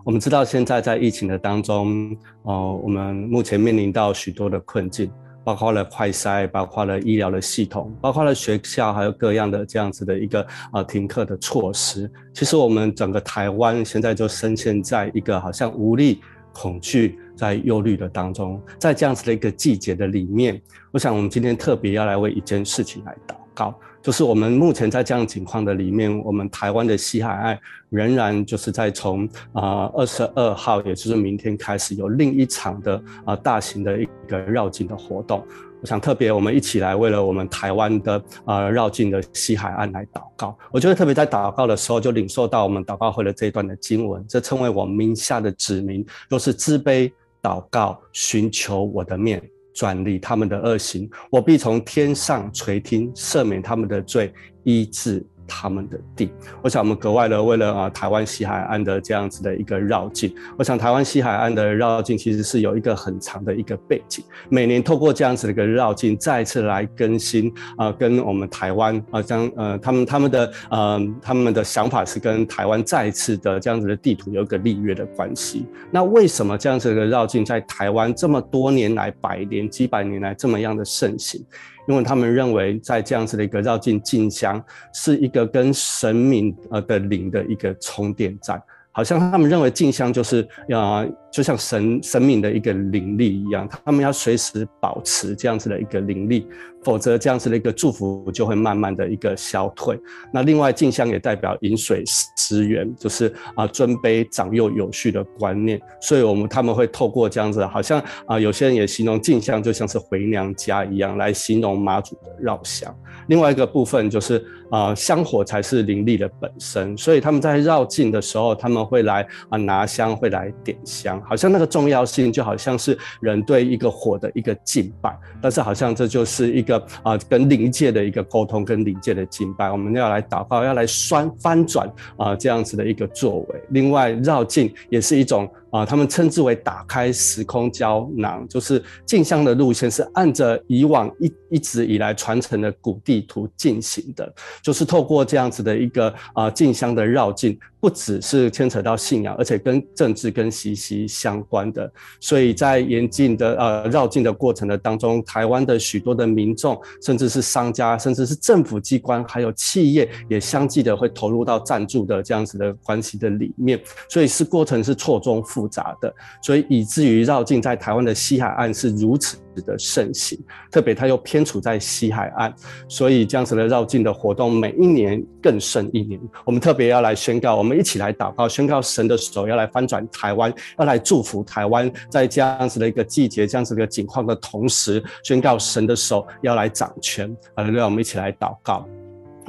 我们知道现在在疫情的当中，哦、呃，我们目前面临到许多的困境。包括了快筛，包括了医疗的系统，包括了学校，还有各样的这样子的一个呃停课的措施。其实我们整个台湾现在就深陷在一个好像无力、恐惧、在忧虑的当中，在这样子的一个季节的里面，我想我们今天特别要来为一件事情来祷告。就是我们目前在这样情况的里面，我们台湾的西海岸仍然就是在从啊二十二号，也就是明天开始有另一场的啊、呃、大型的一个绕境的活动。我想特别我们一起来为了我们台湾的啊绕境的西海岸来祷告。我觉得特别在祷告的时候，就领受到我们祷告会的这一段的经文，这称为我名下的子民，都是自卑祷告，寻求我的面。转离他们的恶行，我必从天上垂听，赦免他们的罪，医治他们的地。我想我们格外的为了啊台湾西海岸的这样子的一个绕境，我想台湾西海岸的绕境其实是有一个很长的一个背景。每年透过这样子的一个绕境，再次来更新啊，跟我们台湾啊，将呃他们他们的呃他们的想法是跟台湾再次的这样子的地图有一个立约的关系。那为什么这样子的绕境在台湾这么多年来、百年几百年来这么样的盛行？因为他们认为，在这样子的一个绕境进香，是一个跟神明呃的灵的一个充电站，好像他们认为进香就是要。就像神神明的一个灵力一样，他们要随时保持这样子的一个灵力，否则这样子的一个祝福就会慢慢的一个消退。那另外进香也代表饮水思源，就是啊尊卑长幼有序的观念。所以我们他们会透过这样子，好像啊有些人也形容进香就像是回娘家一样，来形容妈祖的绕香。另外一个部分就是啊香火才是灵力的本身，所以他们在绕境的时候，他们会来啊拿香，会来点香。好像那个重要性，就好像是人对一个火的一个敬拜，但是好像这就是一个啊、跟灵界的一个沟通，跟灵界的敬拜。我们要来祷告，要来翻翻转啊、这样子的一个作为。另外，绕境也是一种。啊，他们称之为打开时空胶囊，就是进香的路线是按着以往一一直以来传承的古地图进行的，就是透过这样子的一个啊进香的绕境，不只是牵扯到信仰，而且跟政治跟息息相关的。所以在严禁的呃绕境的过程的当中，台湾的许多的民众，甚至是商家，甚至是政府机关，还有企业，也相继的会投入到赞助的这样子的关系的里面，所以是过程是错综复。复杂的，所以以至于绕境在台湾的西海岸是如此的盛行，特别它又偏处在西海岸，所以这样子的绕境的活动每一年更胜一年。我们特别要来宣告，我们一起来祷告，宣告神的手要来翻转台湾，要来祝福台湾，在这样子的一个季节、这样子的一个景况的同时，宣告神的手要来掌权。好，让我们一起来祷告，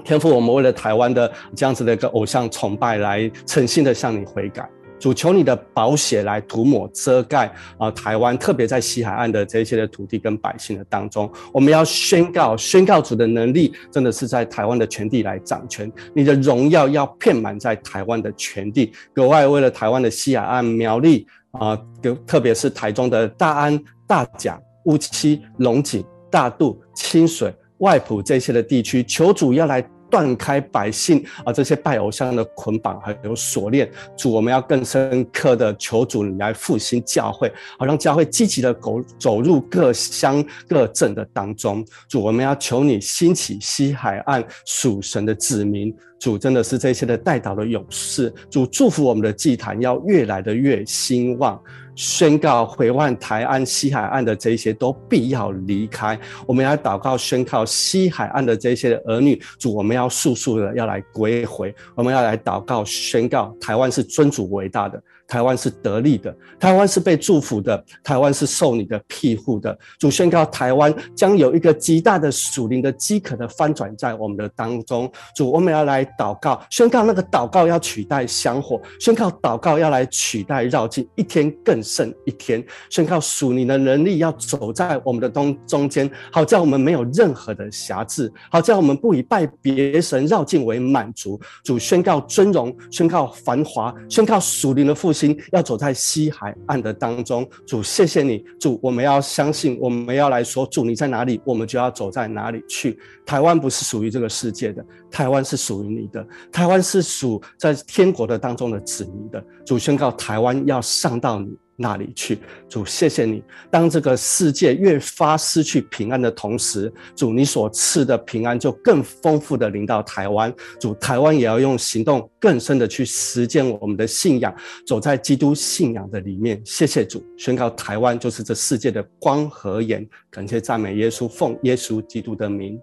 天父，我们为了台湾的这样子的一个偶像崇拜，来诚心的向你悔改。主求你的宝血来涂抹遮盖啊，台湾特别在西海岸的这些的土地跟百姓的当中，我们要宣告宣告主的能力真的是在台湾的全地来掌权，你的荣耀要遍满在台湾的全地。格外为了台湾的西海岸苗栗啊，特别是台中的大安、大甲、乌七、龙井、大肚、清水、外埔这些的地区，求主要来。断开百姓啊，这些拜偶像的捆绑还有锁链，主，我们要更深刻的求主你来复兴教会，好让教会积极的走走入各乡各镇的当中。主，我们要求你兴起西海岸属神的子民，主真的是这些的代祷的勇士，主祝福我们的祭坛要越来的越兴旺。宣告回望台湾西海岸的这些都必要离开。我们要祷告宣告西海岸的这些儿女，主，我们要速速的要来归回。我们要来祷告宣告台湾是尊主伟大的。台湾是得力的，台湾是被祝福的，台湾是受你的庇护的。主宣告，台湾将有一个极大的属灵的饥渴的翻转在我们的当中。主，我们要来祷告，宣告那个祷告要取代香火，宣告祷告要来取代绕境，一天更胜一天。宣告属灵的能力要走在我们的东中间，好叫我们没有任何的瑕疵，好叫我们不以拜别神绕境为满足。主宣告尊荣，宣告繁华，宣告属灵的复兴。心要走在西海岸的当中，主谢谢你，主我们要相信，我们要来说，主你在哪里，我们就要走在哪里去。台湾不是属于这个世界的，台湾是属于你的，台湾是属在天国的当中的子民的。主宣告，台湾要上到你那里去。主，谢谢你。当这个世界越发失去平安的同时，主，你所赐的平安就更丰富的临到台湾。主，台湾也要用行动更深的去实践我们的信仰，走在基督信仰的里面。谢谢主，宣告台湾就是这世界的光和盐。感谢赞美耶稣，奉耶稣基督的名，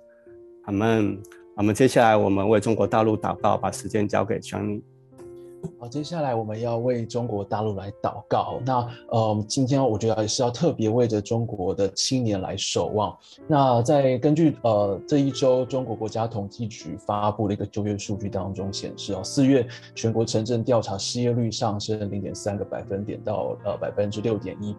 阿门。我们接下来，我们为中国大陆祷告，把时间交给江妮。好，接下来我们要为中国大陆来祷告。那呃，今天我觉得也是要特别为着中国的青年来守望。那在根据呃这一周中国国家统计局发布的一个就业数据当中显示，哦，四月全国城镇调查失业率上升零点三个百分点到呃百分之六点一。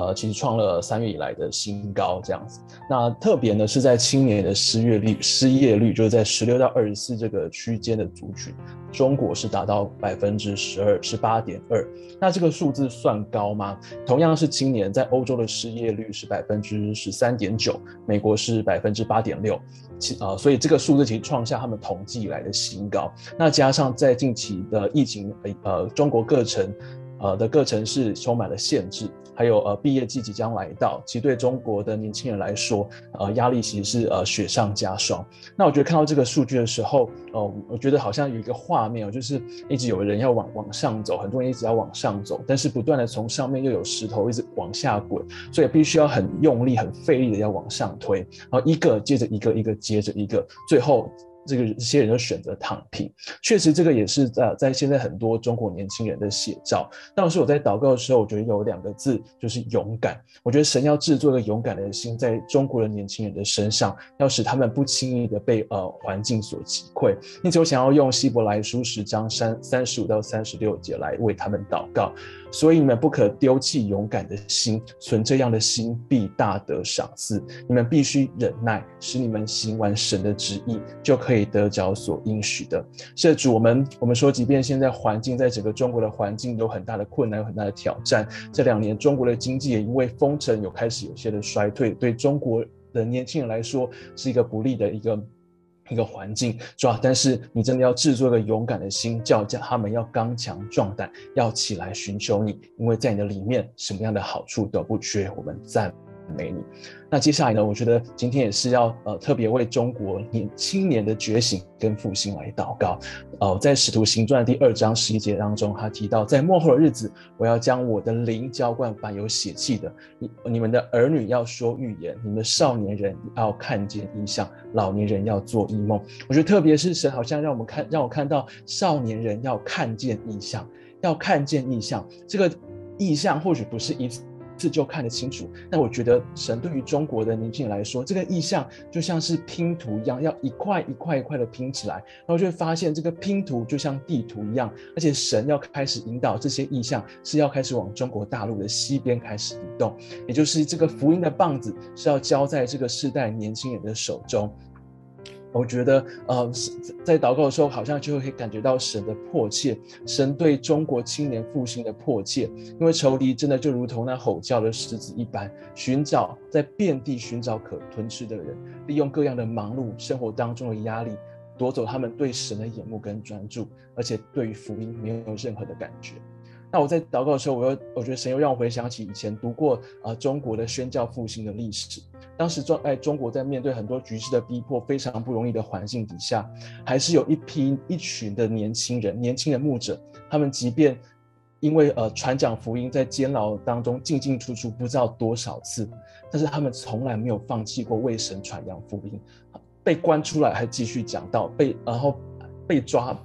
呃，其实创了三月以来的新高，这样子。那特别呢是在青年的失业率、失业率，就是在十六到二十四这个区间的族群，中国是达到百分之十二，十八点二。那这个数字算高吗？同样是青年，在欧洲的失业率是百分之十三点九，美国是百分之八点六。其呃，所以这个数字其实创下他们统计以来的新高。那加上在近期的疫情，呃，中国各城。呃的各城市充满了限制，还有呃毕业季即将来到，其实对中国的年轻人来说，呃压力其实是呃雪上加霜。那我觉得看到这个数据的时候，呃，我觉得好像有一个画面哦，就是一直有人要往往上走，很多人一直要往上走，但是不断的从上面又有石头一直往下滚，所以必须要很用力、很费力的要往上推，然后一个接着一个，一个接着一个，最后。这个这些人就选择躺平，确实这个也是在在现在很多中国年轻人的写照。当时我在祷告的时候，我觉得有两个字就是勇敢。我觉得神要制作一个勇敢的心，在中国的年轻人的身上，要使他们不轻易的被呃环境所击溃。因此，我想要用希伯来书十章三三十五到三十六节来为他们祷告。所以你们不可丢弃勇敢的心，存这样的心必大得赏赐。你们必须忍耐，使你们行完神的旨意，就可以得着所应许的。是主，我们我们说，即便现在环境在整个中国的环境有很大的困难，有很大的挑战。这两年中国的经济也因为封城有开始有些的衰退，对中国的年轻人来说是一个不利的一个。一个环境是吧？但是你真的要制作一个勇敢的心，叫叫他们要刚强壮胆，要起来寻求你，因为在你的里面，什么样的好处都不缺。我们赞美女。那接下来呢？我觉得今天也是要呃特别为中国年青年的觉醒跟复兴来祷告。呃，在使徒行传第二章十一节当中，他提到，在末后的日子，我要将我的灵浇灌凡有血气的。你你们的儿女要说预言，你们的少年人要看见异象，老年人要做异梦。我觉得特别是神好像让我们看，让我看到少年人要看见异象，要看见异象。这个异象或许不是一次。就看得清楚。但我觉得神对于中国的年轻人来说，这个意象就像是拼图一样，要一块一块一块的拼起来，然后就会发现这个拼图就像地图一样，而且神要开始引导这些意象是要开始往中国大陆的西边开始移动，也就是这个福音的棒子是要交在这个世代年轻人的手中。我觉得，呃，在祷告的时候，好像就会感觉到神的迫切，神对中国青年复兴的迫切。因为仇敌真的就如同那吼叫的狮子一般，寻找在遍地寻找可吞吃的人，利用各样的忙碌生活当中的压力，夺走他们对神的眼目跟专注，而且对于福音没有任何的感觉。那我在祷告的时候，我又我觉得神又让我回想起以前读过啊、呃、中国的宣教复兴的历史。当时中在中国在面对很多局势的逼迫，非常不容易的环境底下，还是有一批一群的年轻人，年轻的牧者，他们即便因为呃传讲福音在监牢当中进进出出不知道多少次，但是他们从来没有放弃过为神传扬福音，被关出来还继续讲道，被然后被抓。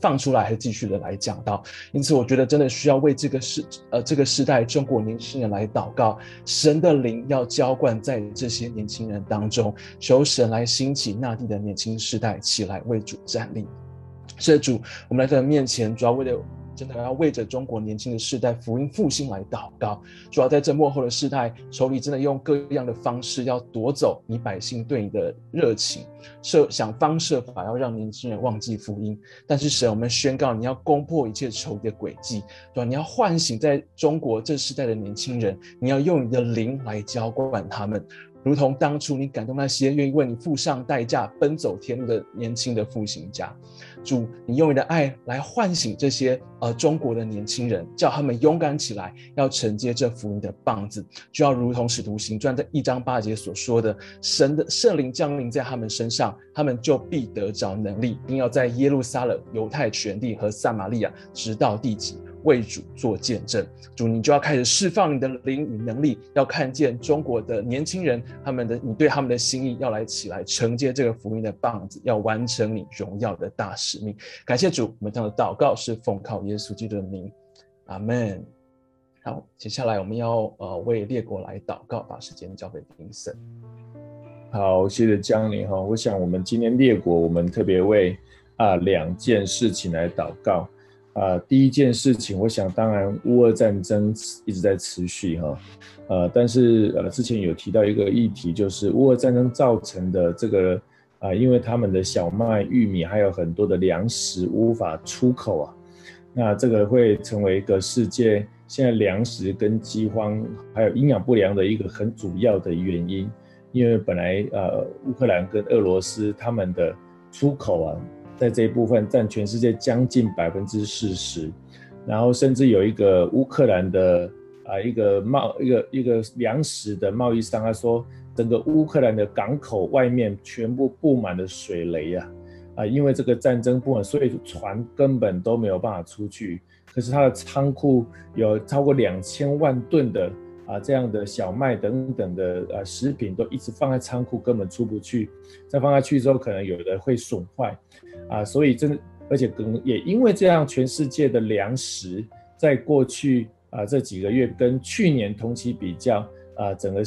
放出来还继续的来讲到，因此我觉得真的需要为这个时呃这个时代中国年轻人来祷告，神的灵要浇灌在这些年轻人当中，求神来兴起那地的年轻世代起来为主站立。是主，我们来到面前，主要为了。真的要为着中国年轻的世代福音复兴来祷告，主要在这幕后的世代，仇敌真的用各样的方式要夺走你百姓对你的热情，设想方设法要让年轻人忘记福音。但是神，我们宣告你要攻破一切仇敌的诡计，对吧？你要唤醒在中国这世代的年轻人，你要用你的灵来浇灌他们。如同当初你感动那些愿意为你付上代价、奔走天路的年轻的复兴家。主，你用你的爱来唤醒这些呃中国的年轻人，叫他们勇敢起来，要承接这福音的棒子，就要如同使徒行传在一章八节所说的，神的圣灵降临在他们身上，他们就必得着能力，并要在耶路撒冷、犹太全地和撒玛利亚，直到地极。为主做见证，主，你就要开始释放你的灵与能力，要看见中国的年轻人，他们的你对他们的心意，要来起来承接这个福音的棒子，要完成你荣耀的大使命。感谢主，我们这样的祷告是奉靠耶稣基督的名，阿门。好，接下来我们要呃为列国来祷告，把时间交给丁森。好，谢谢江宁哈。我想我们今天列国，我们特别为啊两件事情来祷告。啊，第一件事情，我想当然乌俄战争一直在持续哈，呃，但是呃之前有提到一个议题，就是乌俄战争造成的这个啊，因为他们的小麦、玉米还有很多的粮食无法出口啊，那这个会成为一个世界现在粮食跟饥荒还有营养不良的一个很主要的原因，因为本来呃乌克兰跟俄罗斯他们的出口啊。在这一部分占全世界将近百分之四十，然后甚至有一个乌克兰的啊一个贸一个一个粮食的贸易商，他说整个乌克兰的港口外面全部布满了水雷呀，啊，因为这个战争不稳，所以船根本都没有办法出去。可是它的仓库有超过两千万吨的。啊，这样的小麦等等的呃食品都一直放在仓库，根本出不去。再放下去之后，可能有的会损坏，啊，所以真的，而且跟也因为这样，全世界的粮食在过去啊这几个月跟去年同期比较啊，整个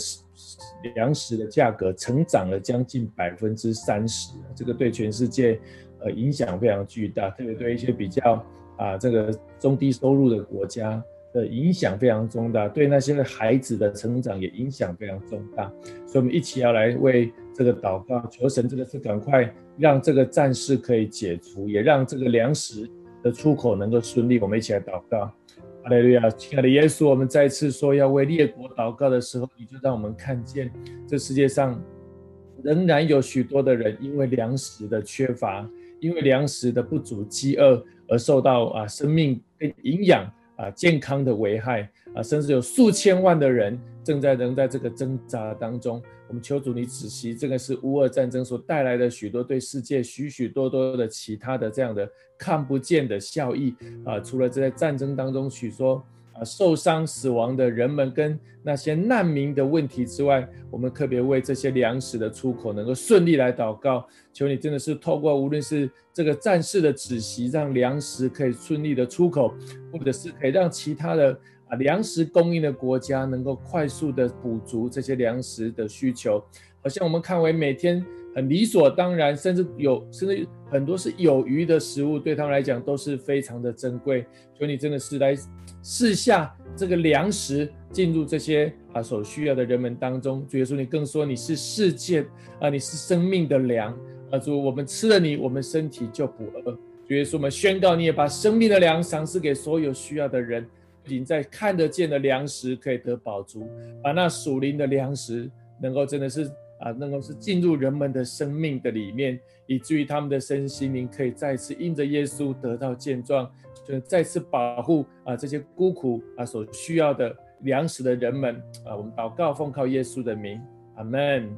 粮食的价格成长了将近百分之三十，这个对全世界呃影响非常巨大，特别对一些比较啊这个中低收入的国家。的影响非常重大，对那些孩子的成长也影响非常重大，所以我们一起要来为这个祷告，求神这个是赶快让这个战事可以解除，也让这个粮食的出口能够顺利。我们一起来祷告，哈利路亚，亲爱的耶稣，我们再次说要为列国祷告的时候，你就让我们看见这世界上仍然有许多的人因为粮食的缺乏，因为粮食的不足、饥饿而受到啊生命跟营养。啊，健康的危害啊，甚至有数千万的人正在仍在这个挣扎当中。我们求主你仔细，这个是乌俄战争所带来的许多对世界许许多多的其他的这样的看不见的效益啊。除了这在战争当中许说。啊，受伤死亡的人们跟那些难民的问题之外，我们特别为这些粮食的出口能够顺利来祷告。求你真的是透过无论是这个战事的止息，让粮食可以顺利的出口，或者是可以让其他的啊粮食供应的国家能够快速的补足这些粮食的需求。好像我们看为每天很理所当然，甚至有甚至很多是有余的食物，对他们来讲都是非常的珍贵。求你真的是来。赐下这个粮食进入这些啊所需要的人们当中，主耶稣，你更说你是世界啊，你是生命的粮啊，主，我们吃了你，我们身体就不饿。主耶稣，我们宣告，你也把生命的粮赏赐给所有需要的人，不仅在看得见的粮食可以得饱足，把那属灵的粮食能够真的是啊，能够是进入人们的生命的里面，以至于他们的身心灵可以再次因着耶稣得到健壮。就再次保护啊这些孤苦啊所需要的粮食的人们啊，我们祷告奉靠耶稣的名，阿门。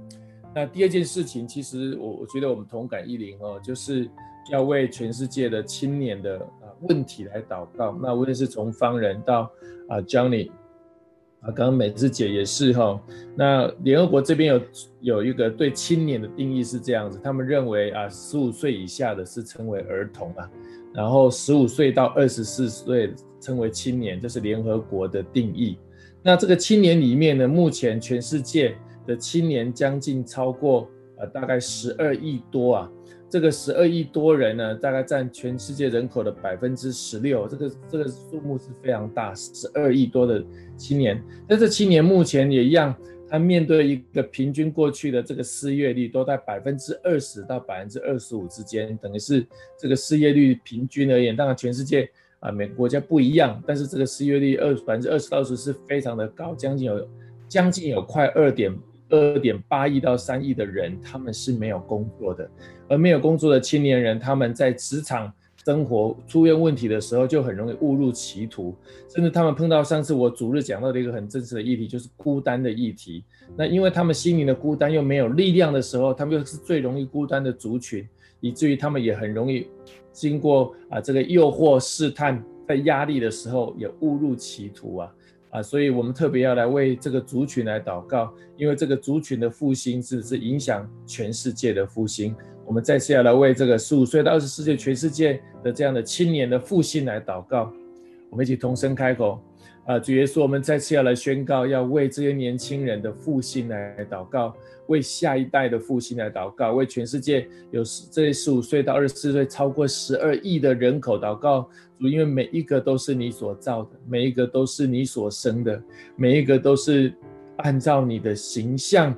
那第二件事情，其实我我觉得我们同感一灵哦，就是要为全世界的青年的啊问题来祷告。那无论是从方人到啊 Johnny 啊，刚刚美智姐也是哈、哦。那联合国这边有有一个对青年的定义是这样子，他们认为啊十五岁以下的是称为儿童啊。然后十五岁到二十四岁称为青年，这是联合国的定义。那这个青年里面呢，目前全世界的青年将近超过呃大概十二亿多啊。这个十二亿多人呢，大概占全世界人口的百分之十六。这个这个数目是非常大，十二亿多的青年。但这青年目前也一样。他面对一个平均过去的这个失业率都在百分之二十到百分之二十五之间，等于是这个失业率平均而言，当然全世界啊每个国家不一样，但是这个失业率二百分之二十到二十是非常的高，将近有将近有快二点二点八亿到三亿的人，他们是没有工作的，而没有工作的青年人，他们在职场生活出现问题的时候，就很容易误入歧途，甚至他们碰到上次我主日讲到的一个很真实的议题，就是孤单的议题。那因为他们心灵的孤单又没有力量的时候，他们又是最容易孤单的族群，以至于他们也很容易经过啊这个诱惑试探，在压力的时候也误入歧途啊。啊！所以我们特别要来为这个族群来祷告，因为这个族群的复兴是是影响全世界的复兴。我们再次要来为这个十五岁到二十四岁全世界的这样的青年的复兴来祷告。我们一起同声开口啊！主耶稣，我们再次要来宣告，要为这些年轻人的复兴来祷告，为下一代的复兴来祷告，为全世界有这十五岁到二十四岁超过十二亿的人口祷告。主，因为每一个都是你所造的，每一个都是你所生的，每一个都是按照你的形象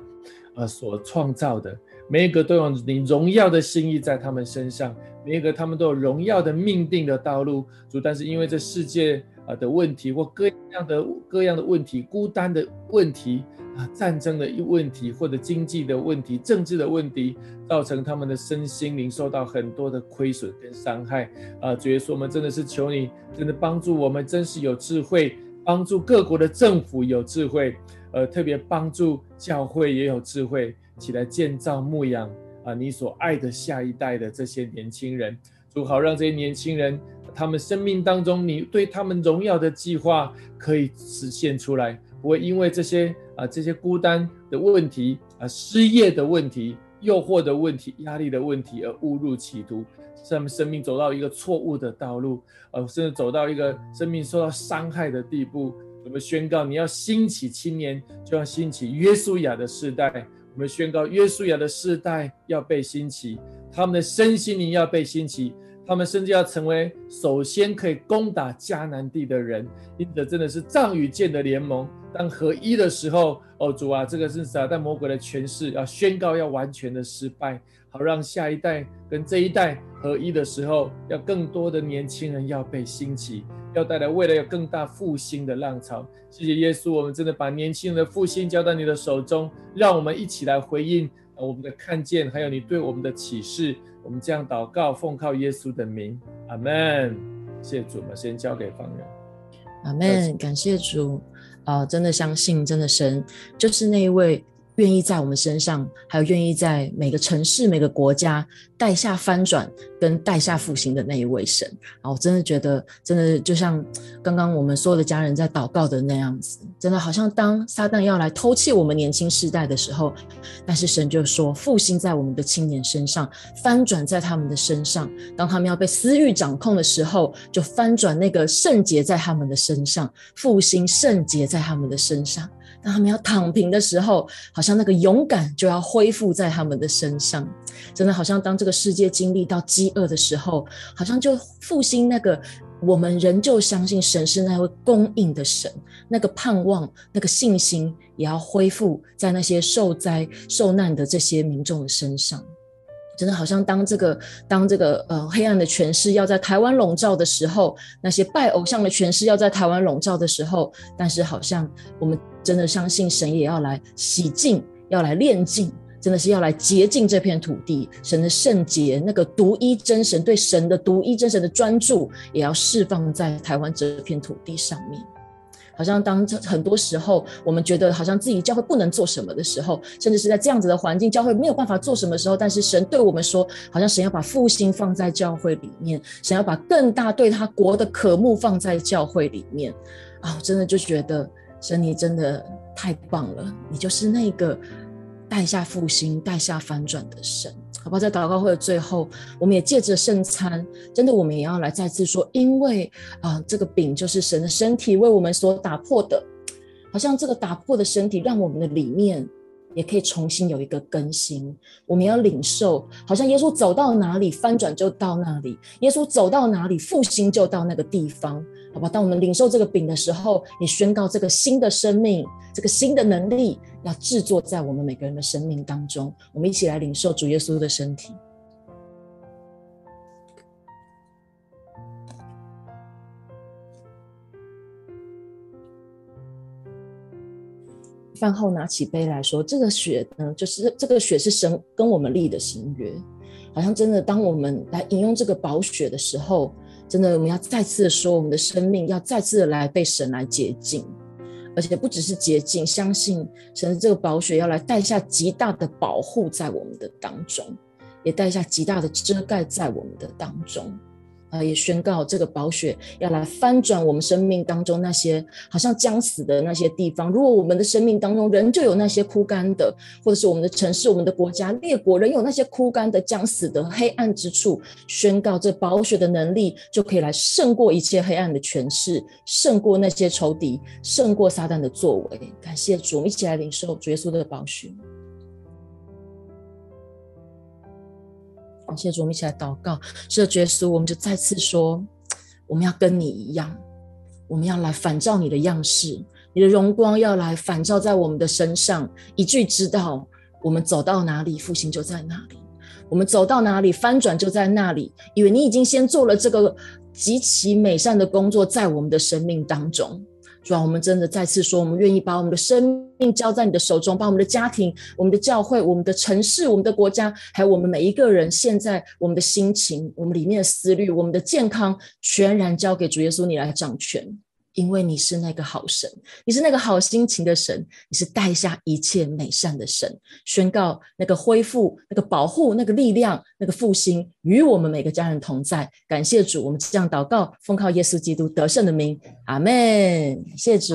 啊所创造的。每一个都有你荣耀的心意在他们身上，每一个他们都有荣耀的命定的道路。主，但是因为这世界啊的问题或各样的各样的问题、孤单的问题啊、战争的一问题或者经济的问题、政治的问题，造成他们的身心灵受到很多的亏损跟伤害啊。主耶稣，我们真的是求你，真的帮助我们，真是有智慧，帮助各国的政府有智慧，呃，特别帮助教会也有智慧。起来建造牧养啊，你所爱的下一代的这些年轻人，主好让这些年轻人，他们生命当中你对他们荣耀的计划可以实现出来，不会因为这些啊这些孤单的问题啊失业的问题、诱惑的问题、压力的问题而误入歧途，使他们生命走到一个错误的道路，呃，甚至走到一个生命受到伤害的地步。我们宣告，你要兴起青年，就要兴起约书亚的世代。我们宣告，约书亚的世代要被兴起，他们的身心灵要被兴起，他们甚至要成为首先可以攻打迦南地的人。因此，真的是藏与剑的联盟，当合一的时候，哦主啊，这个是撒旦魔鬼的权势，要宣告要完全的失败，好让下一代跟这一代合一的时候，要更多的年轻人要被兴起。要带来未来有更大复兴的浪潮，谢谢耶稣，我们真的把年轻人的复兴交到你的手中，让我们一起来回应我们的看见，还有你对我们的启示。我们这样祷告，奉靠耶稣的名，阿门。谢主，我们先交给方人。阿门，感谢主。啊、真的相信，真的神就是那一位。愿意在我们身上，还有愿意在每个城市、每个国家带下翻转跟带下复兴的那一位神，啊，我真的觉得，真的就像刚刚我们所有的家人在祷告的那样子，真的好像当撒旦要来偷窃我们年轻世代的时候，但是神就说复兴在我们的青年身上，翻转在他们的身上，当他们要被私欲掌控的时候，就翻转那个圣洁在他们的身上，复兴圣洁在他们的身上。当他们要躺平的时候，好像那个勇敢就要恢复在他们的身上。真的好像当这个世界经历到饥饿的时候，好像就复兴那个我们仍旧相信神是那位供应的神，那个盼望、那个信心也要恢复在那些受灾受难的这些民众的身上。真的好像当这个当这个呃黑暗的权势要在台湾笼罩的时候，那些拜偶像的权势要在台湾笼罩的时候，但是好像我们。真的相信神也要来洗净，要来炼净，真的是要来洁净这片土地。神的圣洁，那个独一真神对神的独一真神的专注，也要释放在台湾这片土地上面。好像当很多时候我们觉得好像自己教会不能做什么的时候，甚至是在这样子的环境，教会没有办法做什么时候，但是神对我们说，好像神要把复兴放在教会里面，神要把更大对他国的渴慕放在教会里面。啊，我真的就觉得。神，你真的太棒了！你就是那个带下复兴、带下翻转的神，好不好？在祷告会的最后，我们也借着圣餐，真的，我们也要来再次说，因为啊、这个饼就是神的身体为我们所打破的，好像这个打破的身体，让我们的里面也可以重新有一个更新。我们要领受，好像耶稣走到哪里，翻转就到哪里；耶稣走到哪里，复兴就到那个地方。好吧，当我们领受这个饼的时候，也宣告这个新的生命，这个新的能力要制作在我们每个人的生命当中。我们一起来领受主耶稣的身体。饭后拿起杯来说，这个血呢，就是这个血是神跟我们立的新约。好像真的，当我们来饮用这个宝血的时候，真的我们要再次的说，我们的生命要再次的来被神来洁净，而且不只是洁净，相信神的这个宝血要来带下极大的保护在我们的当中，也带下极大的遮盖在我们的当中。啊！也宣告这个宝血要来翻转我们生命当中那些好像将死的那些地方。如果我们的生命当中仍旧有那些枯干的，或者是我们的城市、我们的国家、列国仍有那些枯干的、将死的黑暗之处，宣告这宝血的能力就可以来胜过一切黑暗的权势，胜过那些仇敌，胜过撒旦的作为。感谢主，我们一起来领受主耶稣的宝血。感谢主，我们一起来祷告。是的，耶稣，我们就再次说，我们要跟你一样，我们要来反照你的样式，你的荣光要来反照在我们的身上，一句知道我们走到哪里，复兴就在哪里；我们走到哪里，翻转就在那里。因为你已经先做了这个极其美善的工作，在我们的生命当中。主啊，我们真的再次说，我们愿意把我们的生命交在你的手中，把我们的家庭、我们的教会、我们的城市、我们的国家，还有我们每一个人，现在我们的心情、我们里面的思虑、我们的健康，全然交给主耶稣，你来掌权。因为你是那个好神，你是那个好心情的神，你是带下一切美善的神。宣告那个恢复、那个保护、那个力量、那个复兴，与我们每个家人同在。感谢主，我们这样祷告，奉靠耶稣基督得胜的名，阿门。谢谢主，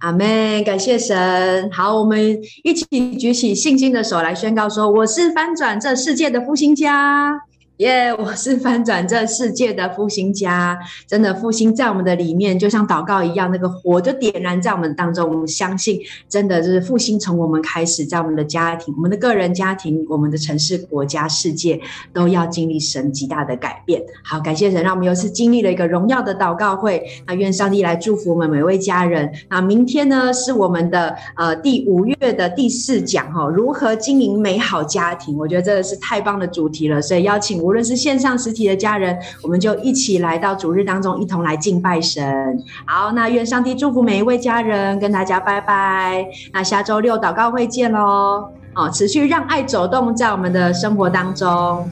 阿门。感谢神。好，我们一起举起信心的手来宣告说：“我是翻转这世界的复兴家。”耶我是翻转这世界的复兴家，真的复兴在我们的里面，就像祷告一样，那个火就点燃在我们当中。我们相信，真的就是复兴从我们开始，在我们的家庭、我们的个人家庭、我们的城市、国家、世界，都要经历神极大的改变。好，感谢神，让我们又是经历了一个荣耀的祷告会。那愿上帝来祝福我们每位家人。那明天呢，是我们的呃第五月的第四讲哈，如何经营美好家庭？我觉得这个是太棒的主题了，所以邀请。无论是线上实体的家人，我们就一起来到主日当中，一同来敬拜神。好，那愿上帝祝福每一位家人，跟大家拜拜。那下周六祷告会见喽！哦，持续让爱走动在我们的生活当中。